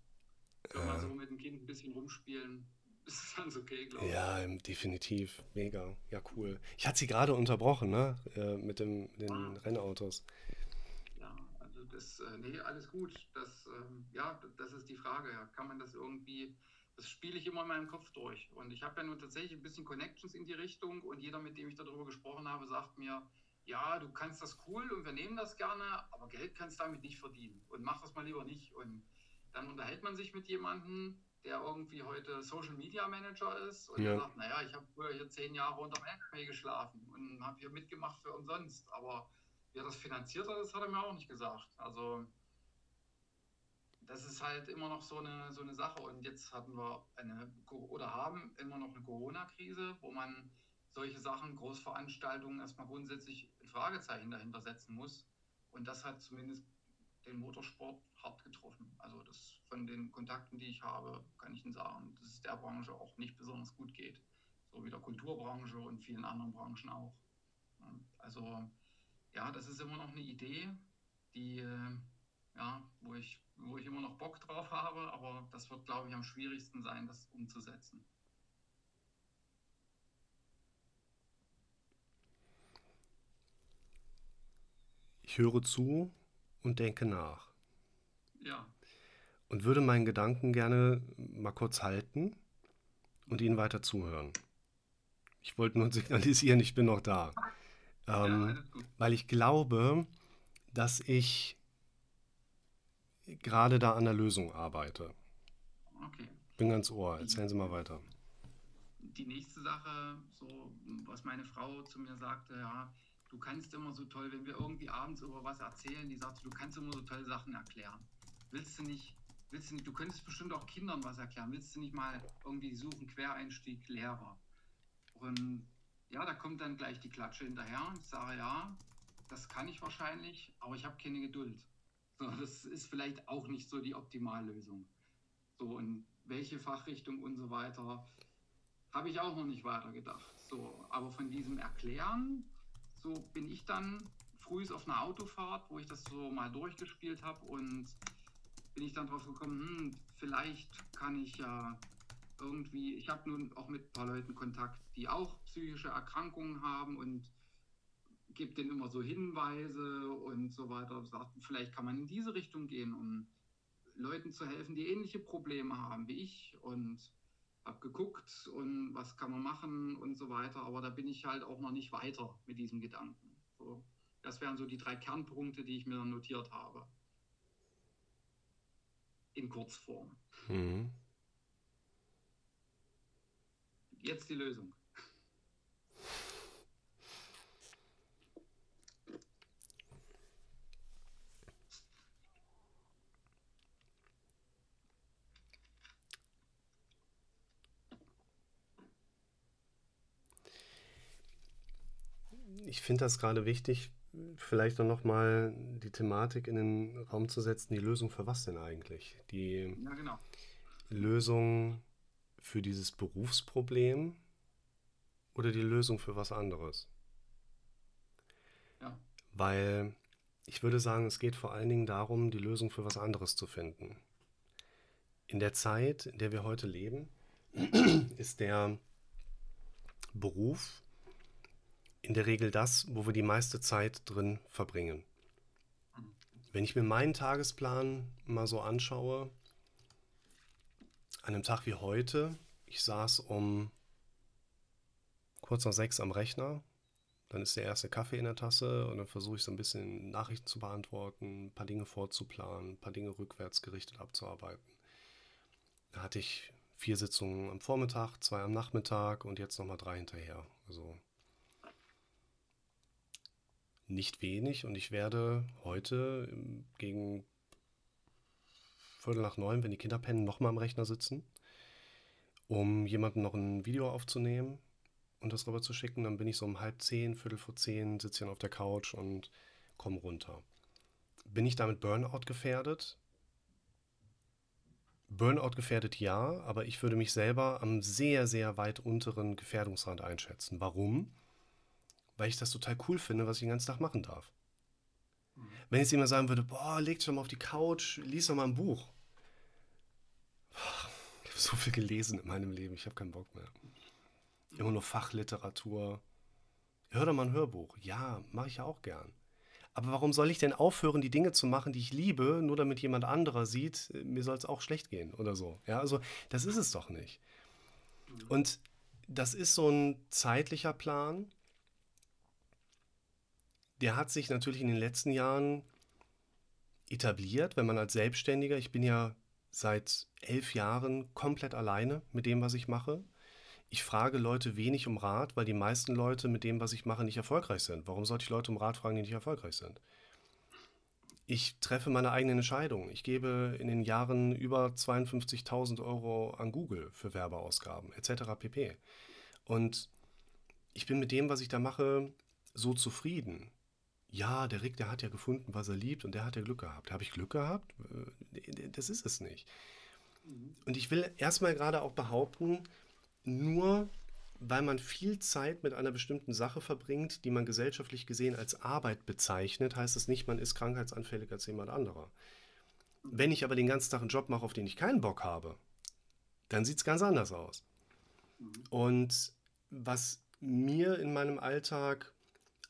Man Äh. so mit dem Kind ein bisschen rumspielen, ist es ganz okay, glaube ich. Ja, ähm, definitiv. Mega. Ja, cool. Ich hatte Sie gerade unterbrochen, ne? Äh, mit, dem, den Ah. Rennautos. Ja, also das, äh, nee, alles gut. Das, ähm, ja, das ist die Frage. Ja. Kann man das irgendwie, das spiele ich immer in meinem Kopf durch. Und ich habe ja nun tatsächlich ein bisschen Connections in die Richtung und jeder, mit dem ich darüber gesprochen habe, sagt mir, ja, du kannst das cool und wir nehmen das gerne, aber Geld kannst du damit nicht verdienen und mach das mal lieber nicht. Und dann unterhält man sich mit jemandem, der irgendwie heute Social Media Manager ist und Ja. der sagt, naja, ich habe früher hier zehn Jahre unter dem LKW geschlafen und habe hier mitgemacht für umsonst, aber Wer das finanziert hat, das hat er mir auch nicht gesagt. Also das ist halt immer noch so eine, so eine Sache. Und jetzt hatten wir eine oder haben immer noch eine Corona-Krise, wo man solche Sachen, Großveranstaltungen erstmal grundsätzlich ein Fragezeichen dahinter setzen muss. Und das hat zumindest den Motorsport hart getroffen. Also das von den Kontakten, die ich habe, kann ich Ihnen sagen, dass es der Branche auch nicht besonders gut geht. So wie der Kulturbranche und vielen anderen Branchen auch. Also ja, das ist immer noch eine Idee, die, äh, ja, wo ich, wo ich immer noch Bock drauf habe, aber das wird, glaube ich, am schwierigsten sein, das umzusetzen. Ich höre zu und denke nach. Ja, Und würde meinen Gedanken gerne mal kurz halten und Ihnen weiter zuhören. Ich wollte nur signalisieren, ich bin noch da. ja, Ähm, gut. weil ich glaube, dass ich gerade da an der Lösung arbeite. Okay. Bin ganz ohr. Erzählen Sie mal weiter. Die nächste Sache, so was meine Frau zu mir sagte, ja, du kannst immer so toll, wenn wir irgendwie abends über was erzählen, die sagte, du kannst immer so tolle Sachen erklären. Willst du nicht, willst du nicht, du könntest bestimmt auch Kindern was erklären. Willst du nicht mal irgendwie suchen, Quereinstieg, Lehrer? Und ja, da kommt dann gleich die Klatsche hinterher. Ich sage, ja, das kann ich wahrscheinlich, aber ich habe keine Geduld. So, das ist vielleicht auch nicht so die Optimallösung. So, und welche Fachrichtung und so weiter, habe ich auch noch nicht weitergedacht. So, aber von diesem Erklären, so bin ich dann früh auf einer Autofahrt, wo ich das so mal durchgespielt habe und bin ich dann drauf gekommen, hm, vielleicht kann ich ja irgendwie, ich habe nun auch mit ein paar Leuten Kontakt, die auch psychische Erkrankungen haben und gebe denen immer so Hinweise und so weiter. Sagt, vielleicht kann man in diese Richtung gehen, um Leuten zu helfen, die ähnliche Probleme haben wie ich und habe geguckt und was kann man machen und so weiter. Aber da bin ich halt auch noch nicht weiter mit diesem Gedanken. So, das wären so die drei Kernpunkte, die ich mir notiert habe. In Kurzform. Mhm. Jetzt die Lösung. Ich finde das gerade wichtig, vielleicht dann nochmal die Thematik in den Raum zu setzen. Die Lösung für was denn eigentlich? Die Ja, genau. Lösung für dieses Berufsproblem oder die Lösung für was anderes? Ja. Weil ich würde sagen, es geht vor allen Dingen darum, die Lösung für was anderes zu finden. In der Zeit, in der wir heute leben, ist der Beruf in der Regel das, wo wir die meiste Zeit drin verbringen. Wenn ich mir meinen Tagesplan mal so anschaue, an einem Tag wie heute, ich saß um kurz nach sechs am Rechner, dann ist der erste Kaffee in der Tasse und dann versuche ich so ein bisschen Nachrichten zu beantworten, ein paar Dinge vorzuplanen, ein paar Dinge rückwärts gerichtet abzuarbeiten. Da hatte ich vier Sitzungen am Vormittag, zwei am Nachmittag und jetzt nochmal drei hinterher. Also nicht wenig und ich werde heute gegen Viertel nach neun, wenn die Kinder pennen, nochmal am Rechner sitzen, um jemandem noch ein Video aufzunehmen und das rüber zu schicken. Dann bin ich so um halb zehn, Viertel vor zehn, sitze dann auf der Couch und komme runter. Bin ich damit Burnout gefährdet? Burnout gefährdet ja, aber ich würde mich selber am sehr, sehr weit unteren Gefährdungsrand einschätzen. Warum? Weil ich das total cool finde, was ich den ganzen Tag machen darf. Wenn jetzt jemand sagen würde, boah, leg dich doch mal auf die Couch, lies doch mal ein Buch. Ich habe so viel gelesen in meinem Leben, ich habe keinen Bock mehr. Immer nur Fachliteratur. Hör doch mal ein Hörbuch. Ja, mache ich ja auch gern. Aber warum soll ich denn aufhören, die Dinge zu machen, die ich liebe, nur damit jemand anderer sieht, mir soll es auch schlecht gehen oder so? Ja, also das ist es doch nicht. Und das ist so ein zeitlicher Plan. Der hat sich natürlich in den letzten Jahren etabliert, wenn man als Selbstständiger, ich bin ja seit elf Jahren komplett alleine mit dem, was ich mache ich frage Leute wenig um Rat, weil die meisten Leute mit dem, was ich mache, nicht erfolgreich sind. Warum sollte ich Leute um Rat fragen, die nicht erfolgreich sind? Ich treffe meine eigenen Entscheidungen. Ich gebe in den Jahren über 52.000 Euro an Google für Werbeausgaben etc. pp. Und ich bin mit dem, was ich da mache, so zufrieden. Ja, der Rick, der hat ja gefunden, was er liebt und der hat ja Glück gehabt. Habe ich Glück gehabt? Äh, das ist es nicht. Und ich will erstmal gerade auch behaupten, nur weil man viel Zeit mit einer bestimmten Sache verbringt, die man gesellschaftlich gesehen als Arbeit bezeichnet, heißt es nicht, man ist krankheitsanfälliger als jemand anderer. Wenn ich aber den ganzen Tag einen Job mache, auf den ich keinen Bock habe, dann sieht es ganz anders aus. Und was mir in meinem Alltag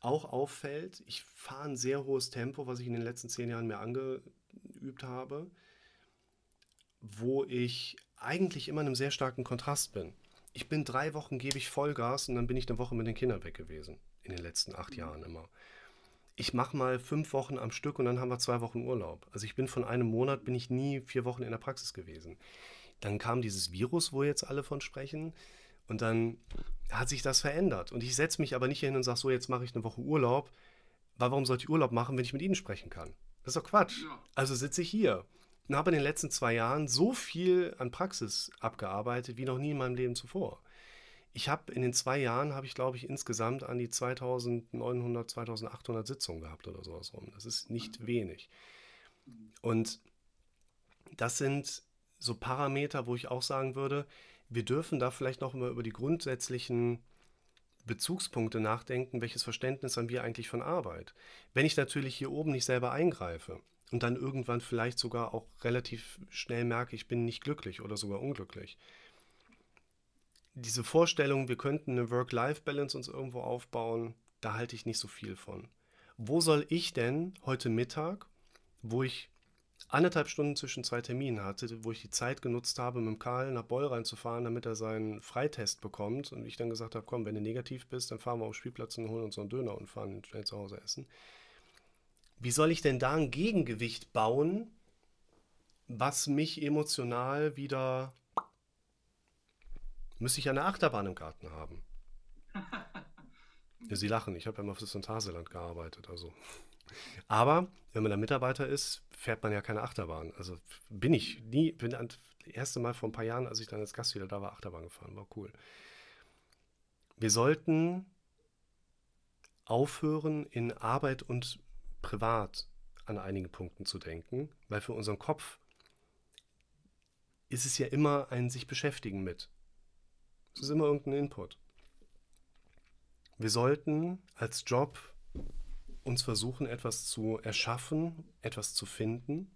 auch auffällt, ich fahre ein sehr hohes Tempo, was ich in den letzten zehn Jahren mehr angeübt habe, wo ich eigentlich immer in einem sehr starken Kontrast bin ich bin drei Wochen, gebe ich Vollgas und dann bin ich eine Woche mit den Kindern weg gewesen. In den letzten acht Jahren immer. Ich mache mal fünf Wochen am Stück und dann haben wir zwei Wochen Urlaub. Also ich bin von einem Monat, bin ich nie vier Wochen in der Praxis gewesen. Dann kam dieses Virus, wo jetzt alle von sprechen. Und dann hat sich das verändert. Und ich setze mich aber nicht hin und sage, so, jetzt mache ich eine Woche Urlaub. Weil warum sollte ich Urlaub machen, wenn ich mit Ihnen sprechen kann? Das ist doch Quatsch. Also sitze ich hier und habe in den letzten zwei Jahren so viel an Praxis abgearbeitet wie noch nie in meinem Leben zuvor. Ich habe in den zwei Jahren, habe ich glaube ich insgesamt an die 2900, 2800 Sitzungen gehabt oder sowas rum. Das ist nicht wenig. Und das sind so Parameter, wo ich auch sagen würde, wir dürfen da vielleicht noch mal über die grundsätzlichen Bezugspunkte nachdenken, welches Verständnis haben wir eigentlich von Arbeit. Wenn ich natürlich hier oben nicht selber eingreife, und dann irgendwann vielleicht sogar auch relativ schnell merke, ich bin nicht glücklich oder sogar unglücklich. Diese Vorstellung, wir könnten eine Work-Life-Balance uns irgendwo aufbauen, da halte ich nicht so viel von. Wo soll ich denn heute Mittag, wo ich anderthalb Stunden zwischen zwei Terminen hatte, wo ich die Zeit genutzt habe, mit dem Karl nach Beul reinzufahren, damit er seinen Freitest bekommt und ich dann gesagt habe, komm, wenn du negativ bist, dann fahren wir auf den Spielplatz und holen uns so einen Döner und fahren schnell zu Hause essen wie soll ich denn da ein Gegengewicht bauen, was mich emotional wieder. Müsste ich eine Achterbahn im Garten haben? Ja, Sie lachen, ich habe ja mal fürs Phantasialand gearbeitet. Also. Aber wenn man da Mitarbeiter ist, fährt man ja keine Achterbahn. Also bin ich nie, bin das erste Mal vor ein paar Jahren, als ich dann als Gast wieder da war, Achterbahn gefahren. War cool. Wir sollten aufhören, in Arbeit und privat an einigen Punkten zu denken, weil für unseren Kopf ist es ja immer ein sich beschäftigen mit. Es ist immer irgendein Input. Wir sollten als Job uns versuchen, etwas zu erschaffen, etwas zu finden,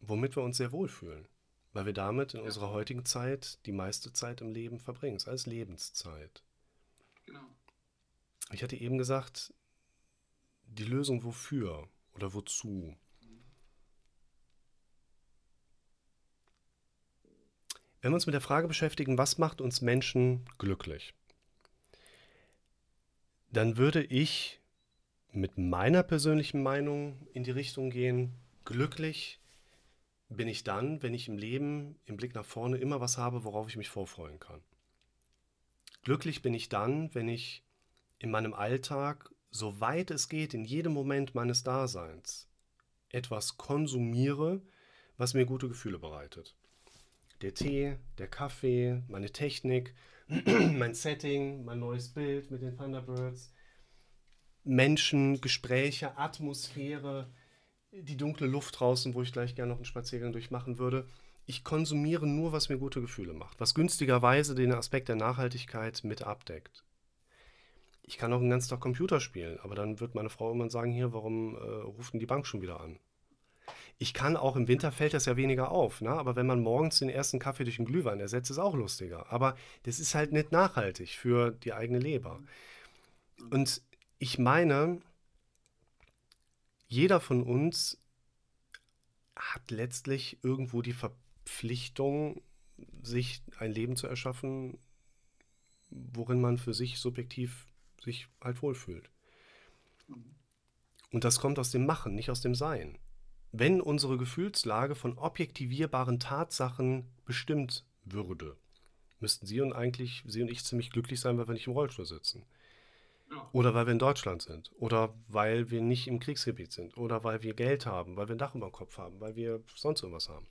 womit wir uns sehr wohlfühlen. Weil wir damit in ja. unserer heutigen Zeit die meiste Zeit im Leben verbringen. Es ist alles Lebenszeit. Genau. Ich hatte eben gesagt, die Lösung wofür oder wozu. Wenn wir uns mit der Frage beschäftigen, was macht uns Menschen glücklich, dann würde ich mit meiner persönlichen Meinung in die Richtung gehen, glücklich bin ich dann, wenn ich im Leben im Blick nach vorne immer was habe, worauf ich mich vorfreuen kann. Glücklich bin ich dann, wenn ich in meinem Alltag, soweit es geht, in jedem Moment meines Daseins, etwas konsumiere, was mir gute Gefühle bereitet. Der Tee, der Kaffee, meine Technik, mein Setting, mein neues Bild mit den Thunderbirds, Menschen, Gespräche, Atmosphäre, die dunkle Luft draußen, wo ich gleich gerne noch einen Spaziergang durchmachen würde. Ich konsumiere nur, was mir gute Gefühle macht, was günstigerweise den Aspekt der Nachhaltigkeit mit abdeckt. Ich kann auch den ganzen Tag Computer spielen, aber dann wird meine Frau immer sagen, hier, warum äh, ruft denn die Bank schon wieder an? Ich kann auch im Winter fällt das ja weniger auf, ne? aber wenn man morgens den ersten Kaffee durch einen Glühwein ersetzt, ist auch lustiger. Aber das ist halt nicht nachhaltig für die eigene Leber. Und ich meine, jeder von uns hat letztlich irgendwo die Verpflichtung, sich ein Leben zu erschaffen, worin man für sich subjektiv sich halt wohlfühlt. Und das kommt aus dem Machen, nicht aus dem Sein. Wenn unsere Gefühlslage von objektivierbaren Tatsachen bestimmt würde, müssten Sie und eigentlich Sie und ich ziemlich glücklich sein, weil wir nicht im Rollstuhl sitzen. Oder weil wir in Deutschland sind. Oder weil wir nicht im Kriegsgebiet sind. Oder weil wir Geld haben, weil wir ein Dach über dem Kopf haben, weil wir sonst irgendwas haben.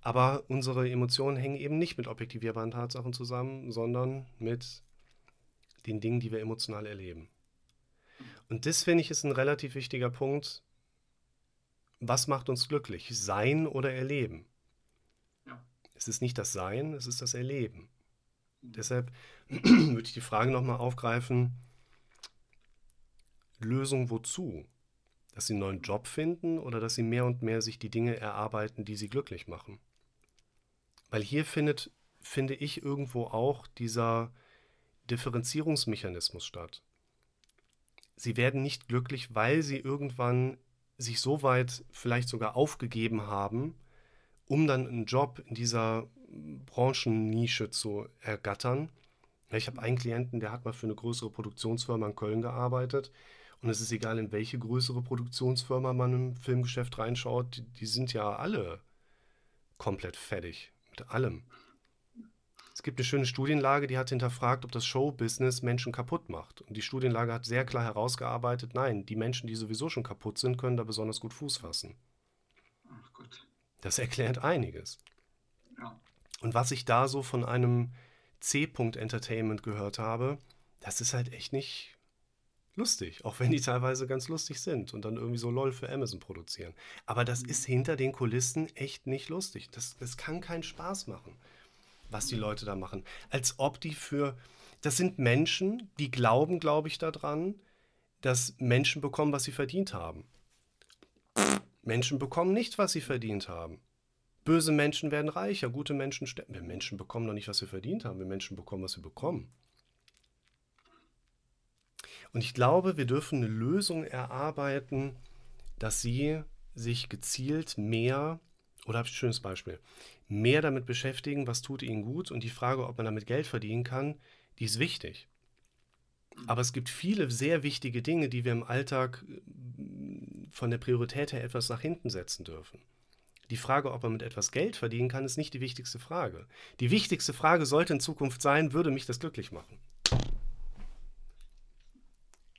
Aber unsere Emotionen hängen eben nicht mit objektivierbaren Tatsachen zusammen, sondern mit den Dingen, die wir emotional erleben. Und das finde ich ist ein relativ wichtiger Punkt. Was macht uns glücklich? Sein oder erleben? Ja. Es ist nicht das Sein, es ist das Erleben. Mhm. Deshalb würde ich die Frage nochmal aufgreifen, Lösung wozu? Dass sie einen neuen Job finden oder dass sie mehr und mehr sich die Dinge erarbeiten, die sie glücklich machen? Weil hier findet, finde ich, irgendwo auch dieser Differenzierungsmechanismus statt. Sie werden nicht glücklich, weil sie irgendwann sich so weit vielleicht sogar aufgegeben haben, um dann einen Job in dieser Branchennische zu ergattern. Ich habe einen Klienten, der hat mal für eine größere Produktionsfirma in Köln gearbeitet und es ist egal, in welche größere Produktionsfirma man im Filmgeschäft reinschaut, die, die sind ja alle komplett fertig mit allem. Es gibt eine schöne Studienlage, die hat hinterfragt, ob das Showbusiness Menschen kaputt macht. Und die Studienlage hat sehr klar herausgearbeitet, nein, die Menschen, die sowieso schon kaputt sind, können da besonders gut Fuß fassen. Ach Gott. Das erklärt einiges. Ja. Und was ich da so von einem C-Punkt Entertainment gehört habe, das ist halt echt nicht lustig, auch wenn die teilweise ganz lustig sind und dann irgendwie so LOL für Amazon produzieren. Aber das ist hinter den Kulissen echt nicht lustig. Das, das kann keinen Spaß machen, was die Leute da machen. Als ob die für. Das sind Menschen, die glauben, glaube ich, daran, dass Menschen bekommen, was sie verdient haben. Menschen bekommen nicht, was sie verdient haben. Böse Menschen werden reicher, gute Menschen sterben. Wir Menschen bekommen doch nicht, was sie verdient haben. Wir Menschen bekommen, was sie bekommen. Und ich glaube, wir dürfen eine Lösung erarbeiten, dass sie sich gezielt mehr, oder habe ich ein schönes Beispiel, mehr damit beschäftigen, was tut ihnen gut und die Frage, ob man damit Geld verdienen kann, die ist wichtig. Aber es gibt viele sehr wichtige Dinge, die wir im Alltag äh, von der Priorität her etwas nach hinten setzen dürfen. Die Frage, ob man mit etwas Geld verdienen kann, ist nicht die wichtigste Frage. Die wichtigste Frage sollte in Zukunft sein, würde mich das glücklich machen?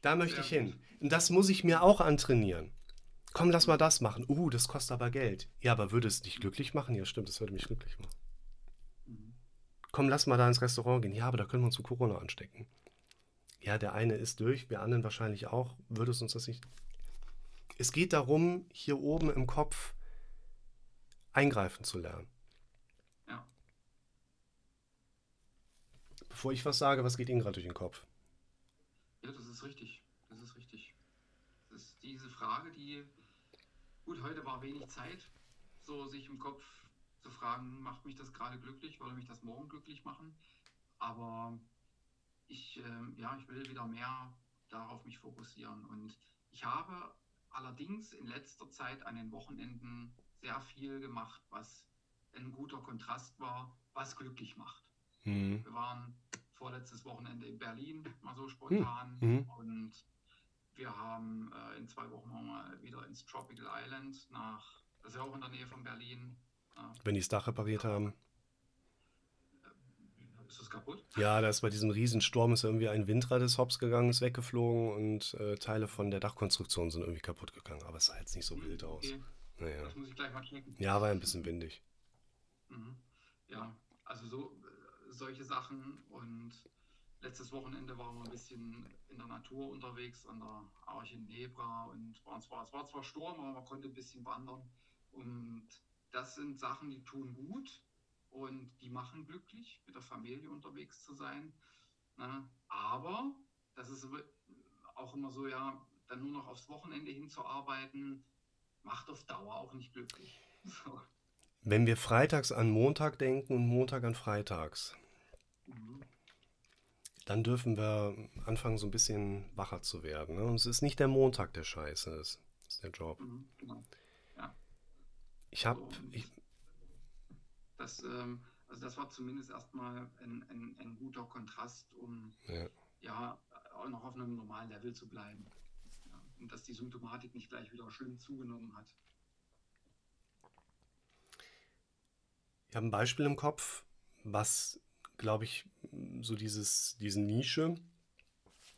Da möchte ich hin. Und das muss ich mir auch antrainieren. Komm, lass mal das machen. Uh, das kostet aber Geld. Ja, aber würde es dich glücklich machen? Ja, stimmt, das würde mich glücklich machen. Mhm. Komm, lass mal da ins Restaurant gehen. Ja, aber da können wir uns zu Corona anstecken. Ja, der eine ist durch, wir anderen wahrscheinlich auch. Würde es uns das nicht. Es geht darum, hier oben im Kopf eingreifen zu lernen. Ja. Bevor ich was sage, was geht Ihnen gerade durch den Kopf? Ja, das ist richtig. Das ist richtig. Das ist diese Frage, die, gut, heute war wenig Zeit, so sich im Kopf zu fragen, macht mich das gerade glücklich, würde mich das morgen glücklich machen? Aber ich, äh, ja, ich will wieder mehr darauf mich fokussieren. Und ich habe allerdings in letzter Zeit an den Wochenenden sehr viel gemacht, was ein guter Kontrast war, was glücklich macht. Mhm. Wir waren vorletztes Wochenende in Berlin, mal so spontan. Mhm. mhm. Und wir haben äh, in zwei Wochen mal wieder ins Tropical Island nach, das ist ja auch in der Nähe von Berlin. Äh, Wenn die das Dach repariert haben. Äh, ist das kaputt? Ja, da ist bei diesem Riesensturm ist irgendwie ein Windrad des Hops gegangen, ist weggeflogen und äh, Teile von der Dachkonstruktion sind irgendwie kaputt gegangen. Aber es sah jetzt nicht so wild aus. Okay. Naja. Das muss ich gleich mal checken. Ja, war ein bisschen windig. Mhm. Ja, also so äh, solche Sachen und letztes Wochenende waren wir ein bisschen in der Natur unterwegs an der Arche Nebra und waren zwar, es war zwar Sturm, aber man konnte ein bisschen wandern und das sind Sachen, die tun gut und die machen glücklich, mit der Familie unterwegs zu sein. Ne? Aber das ist auch immer so, ja, dann nur noch aufs Wochenende hinzuarbeiten, macht auf Dauer auch nicht glücklich. So. Wenn wir freitags an Montag denken und Montag an freitags, mhm. Dann dürfen wir anfangen, so ein bisschen wacher zu werden. Ne? Und es ist nicht der Montag, der scheiße ist. Das ist der Job. Mhm, genau. ja. Ich habe. So, das, ähm, also das war zumindest erstmal ein, ein, ein guter Kontrast, um ja. ja. auch noch auf einem normalen Level zu bleiben. Ja, und dass die Symptomatik nicht gleich wieder schlimm zugenommen hat. Ich habe ein Beispiel im Kopf, was, glaube ich, so dieses, diese Nische,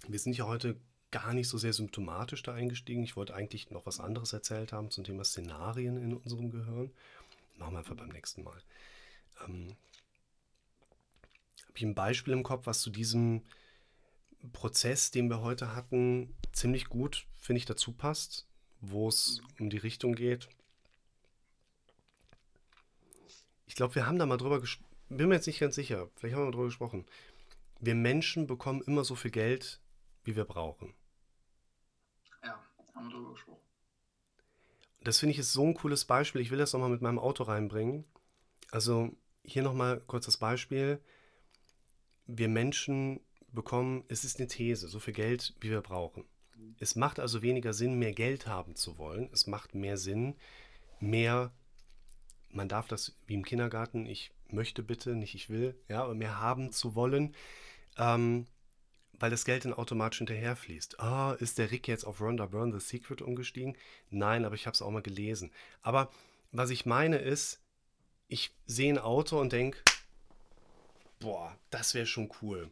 wir sind ja heute gar nicht so sehr symptomatisch da eingestiegen. Ich wollte eigentlich noch was anderes erzählt haben zum Thema Szenarien in unserem Gehirn. Machen wir einfach beim nächsten Mal. Ähm, habe ich ein Beispiel im Kopf, was zu diesem Prozess, den wir heute hatten, ziemlich gut, finde ich, dazu passt, wo es um die Richtung geht. Ich glaube, wir haben da mal drüber gesprochen. Bin mir jetzt nicht ganz sicher. Vielleicht haben wir mal drüber gesprochen. Wir Menschen bekommen immer so viel Geld, wie wir brauchen. Ja, haben wir drüber gesprochen. Das finde ich ist so ein cooles Beispiel. Ich will das nochmal mit meinem Auto reinbringen. Also hier nochmal kurz das Beispiel. Wir Menschen bekommen, es ist eine These, so viel Geld, wie wir brauchen. Es macht also weniger Sinn, mehr Geld haben zu wollen. Es macht mehr Sinn, mehr man darf das wie im Kindergarten, ich möchte bitte, nicht ich will, ja, aber mehr haben zu wollen, ähm, weil das Geld dann automatisch hinterherfließt. Ah, oh, ist der Rick jetzt auf Rhonda Byrne The Secret umgestiegen? Nein, aber ich habe es auch mal gelesen. Aber was ich meine ist, ich sehe ein Auto und denke, boah, das wäre schon cool.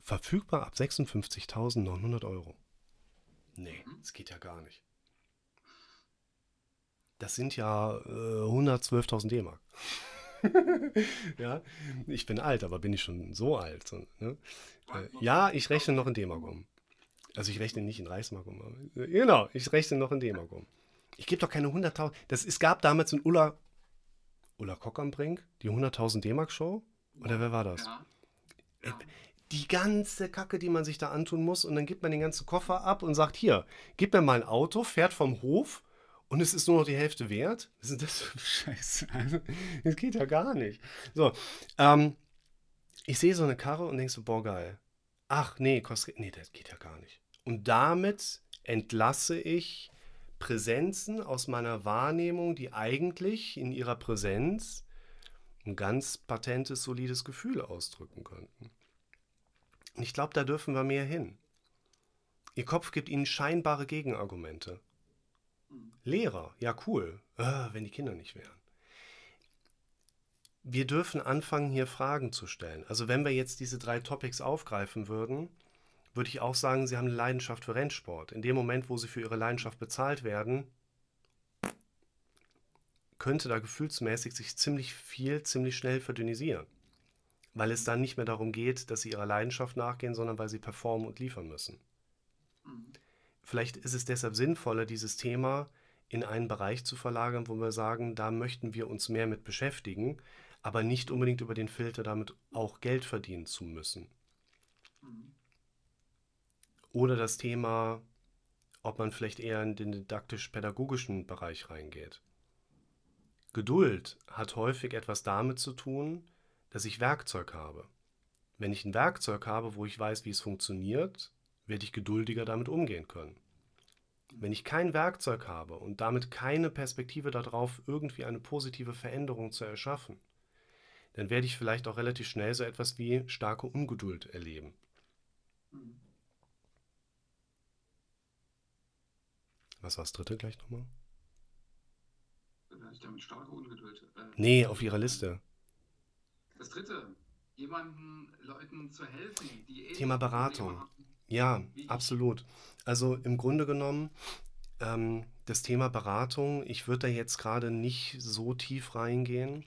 Verfügbar ab 56.900 Euro. Nee, das geht ja gar nicht das sind ja äh, 112.000 D-Mark. Ja, ich bin alt, aber bin ich schon so alt? So, ne? äh, ja, ich rechne noch in D-Mark um. Also ich rechne nicht in Reichsmark um. Aber, äh, genau, ich rechne noch in D-Mark um. Ich gebe doch keine 100.000. Es gab damals in Ulla, Ulla Kock am Brink, die 100.000 D-Mark-Show. Oder wer war das? Ja. Äh, ja. Die ganze Kacke, die man sich da antun muss. Und dann gibt man den ganzen Koffer ab und sagt, hier, gib mir mal ein Auto, fährt vom Hof und es ist nur noch die Hälfte wert. Was ist das für Scheiße? Also, das geht ja gar nicht. So, ähm, ich sehe so eine Karre und denke so, boah, geil. Ach, nee, kostet, nee, das geht ja gar nicht. Und damit entlasse ich Präsenzen aus meiner Wahrnehmung, die eigentlich in ihrer Präsenz ein ganz patentes, solides Gefühl ausdrücken könnten. Und ich glaube, da dürfen wir mehr hin. Ihr Kopf gibt ihnen scheinbare Gegenargumente. Lehrer, ja cool, äh, wenn die Kinder nicht wären. Wir dürfen anfangen, hier Fragen zu stellen. Also wenn wir jetzt diese drei Topics aufgreifen würden, würde ich auch sagen, sie haben eine Leidenschaft für Rennsport. In dem Moment, wo sie für ihre Leidenschaft bezahlt werden, könnte da gefühlsmäßig sich ziemlich viel, ziemlich schnell verdünnisieren. Weil es dann nicht mehr darum geht, dass sie ihrer Leidenschaft nachgehen, sondern weil sie performen und liefern müssen. Mhm. Vielleicht ist es deshalb sinnvoller, dieses Thema in einen Bereich zu verlagern, wo wir sagen, da möchten wir uns mehr mit beschäftigen, aber nicht unbedingt über den Filter damit auch Geld verdienen zu müssen. Oder das Thema, ob man vielleicht eher in den didaktisch-pädagogischen Bereich reingeht. Geduld hat häufig etwas damit zu tun, dass ich Werkzeug habe. Wenn ich ein Werkzeug habe, wo ich weiß, wie es funktioniert, werde ich geduldiger damit umgehen können. Wenn ich kein Werkzeug habe und damit keine Perspektive darauf, irgendwie eine positive Veränderung zu erschaffen, dann werde ich vielleicht auch relativ schnell so etwas wie starke Ungeduld erleben. Was war das dritte gleich nochmal? Ich damit starke Ungeduld. Äh, nee, auf Ihrer Liste. Das dritte, jemanden, Leuten zu helfen, die Thema Beratung. Ja, absolut. Also im Grunde genommen, ähm, das Thema Beratung, ich würde da jetzt gerade nicht so tief reingehen.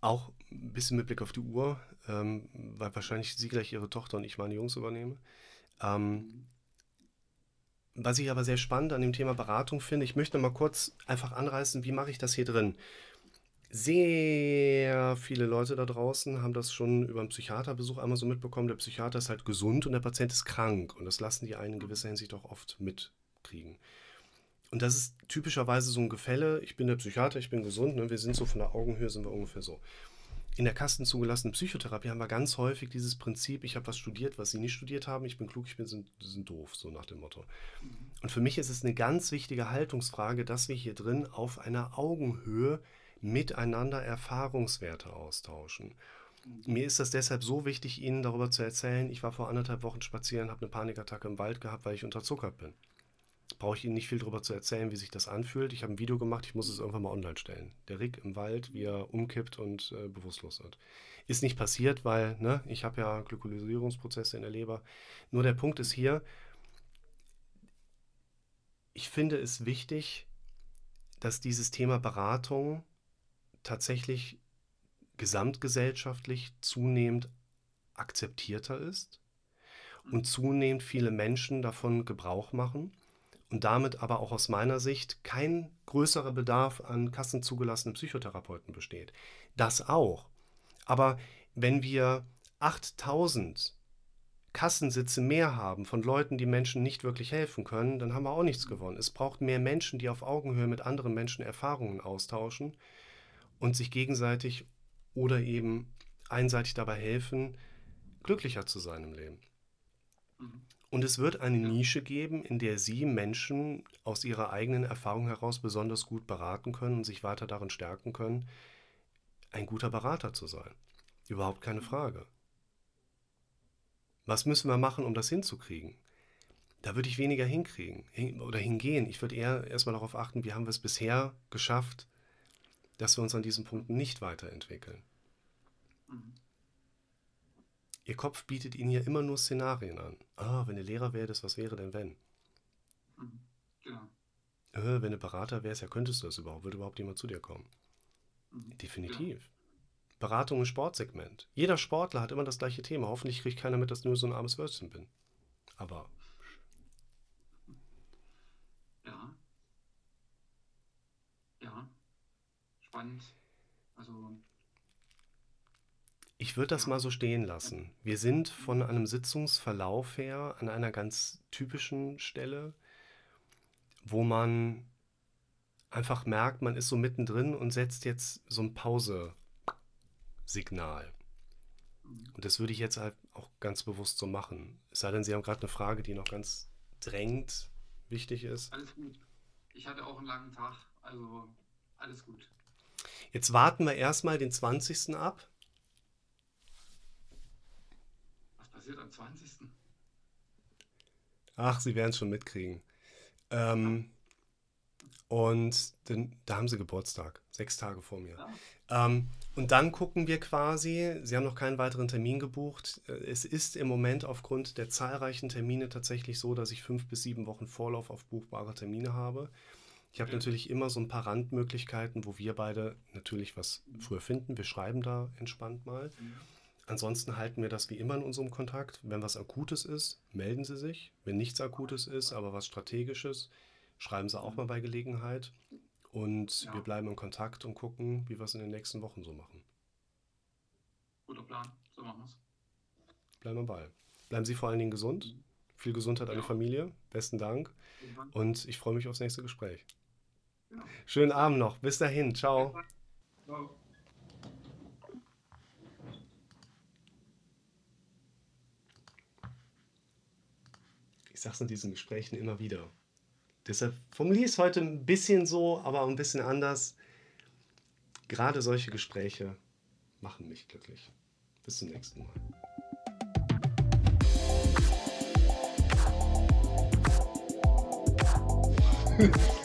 Auch ein bisschen mit Blick auf die Uhr, ähm, weil wahrscheinlich Sie gleich Ihre Tochter und ich meine Jungs übernehme. Ähm, was ich aber sehr spannend an dem Thema Beratung finde, ich möchte mal kurz einfach anreißen, wie mache ich das hier drin? Sehr viele Leute da draußen haben das schon über einen Psychiaterbesuch einmal so mitbekommen. Der Psychiater ist halt gesund und der Patient ist krank. Und das lassen die einen in gewisser Hinsicht auch oft mitkriegen. Und das ist typischerweise so ein Gefälle. Ich bin der Psychiater, ich bin gesund. Ne? Wir sind so von der Augenhöhe, sind wir ungefähr so. In der kastenzugelassenen Psychotherapie haben wir ganz häufig dieses Prinzip, ich habe was studiert, was Sie nicht studiert haben, ich bin klug, ich bin sind, sind doof, so nach dem Motto. Und für mich ist es eine ganz wichtige Haltungsfrage, dass wir hier drin auf einer Augenhöhe miteinander Erfahrungswerte austauschen. Mir ist das deshalb so wichtig, Ihnen darüber zu erzählen. Ich war vor anderthalb Wochen spazieren, habe eine Panikattacke im Wald gehabt, weil ich unterzuckert bin. Brauche ich Ihnen nicht viel darüber zu erzählen, wie sich das anfühlt. Ich habe ein Video gemacht, ich muss es irgendwann mal online stellen. Der Rick im Wald, wie er umkippt und äh, bewusstlos wird. Ist nicht passiert, weil ne, ich habe ja Glykolisierungsprozesse in der Leber. Nur der Punkt ist hier, ich finde es wichtig, dass dieses Thema Beratung tatsächlich gesamtgesellschaftlich zunehmend akzeptierter ist und zunehmend viele Menschen davon Gebrauch machen und damit aber auch aus meiner Sicht kein größerer Bedarf an kassenzugelassenen Psychotherapeuten besteht. Das auch. Aber wenn wir 8000 Kassensitze mehr haben von Leuten, die Menschen nicht wirklich helfen können, dann haben wir auch nichts gewonnen. Es braucht mehr Menschen, die auf Augenhöhe mit anderen Menschen Erfahrungen austauschen und sich gegenseitig oder eben einseitig dabei helfen, glücklicher zu sein im Leben. Mhm. Und es wird eine Nische geben, in der Sie Menschen aus ihrer eigenen Erfahrung heraus besonders gut beraten können und sich weiter darin stärken können, ein guter Berater zu sein. Überhaupt keine mhm. Frage. Was müssen wir machen, um das hinzukriegen? Da würde ich weniger hinkriegen oder hingehen. Ich würde eher erstmal darauf achten, wie haben wir es bisher geschafft, dass wir uns an diesen Punkten nicht weiterentwickeln. Mhm. Ihr Kopf bietet Ihnen ja immer nur Szenarien an. Ah, wenn du Lehrer wärst, was wäre denn wenn? Mhm. Genau. Äh, wenn du Berater wärst, ja, könntest du das überhaupt? Würde überhaupt jemand zu dir kommen? Mhm. Definitiv. Ja. Beratung im Sportsegment. Jeder Sportler hat immer das gleiche Thema. Hoffentlich kriegt keiner mit, dass ich nur so ein armes Würstchen bin. Aber. Ja. Ja spannend. Also. Ich würde das mal so stehen lassen. Wir sind von einem Sitzungsverlauf her an einer ganz typischen Stelle, wo man einfach merkt, man ist so mittendrin und setzt jetzt so ein Pause-Signal. Und das würde ich jetzt halt auch ganz bewusst so machen. Es sei denn, Sie haben gerade eine Frage, die noch ganz drängend wichtig ist. Alles gut. Ich hatte auch einen langen Tag, also alles gut. Jetzt warten wir erstmal den 20. ab. Was passiert am 20.? Ach, Sie werden es schon mitkriegen. Ähm, und den, da haben Sie Geburtstag, sechs Tage vor mir. Ja. Ähm, und dann gucken wir quasi, Sie haben noch keinen weiteren Termin gebucht. Es ist im Moment aufgrund der zahlreichen Termine tatsächlich so, dass ich fünf bis sieben Wochen Vorlauf auf buchbare Termine habe. Ich habe natürlich immer so ein paar Randmöglichkeiten, wo wir beide natürlich was früher finden. Wir schreiben da entspannt mal. Ansonsten halten wir das wie immer in unserem Kontakt. Wenn was Akutes ist, melden Sie sich. Wenn nichts Akutes ist, aber was Strategisches, schreiben Sie auch mal bei Gelegenheit. Und ja. wir bleiben in Kontakt und gucken, wie wir es in den nächsten Wochen so machen. Guter Plan, so machen wir es. Bleiben wir bei. Bleiben Sie vor allen Dingen gesund. Viel Gesundheit an die Familie. Besten Dank. Und ich freue mich aufs nächste Gespräch. Schönen Abend noch. Bis dahin. Ciao. Ciao. sage es in diesen Gesprächen immer wieder. Deshalb formuliere ich es heute ein bisschen so, aber ein bisschen anders. Gerade solche Gespräche machen mich glücklich. Bis zum nächsten Mal.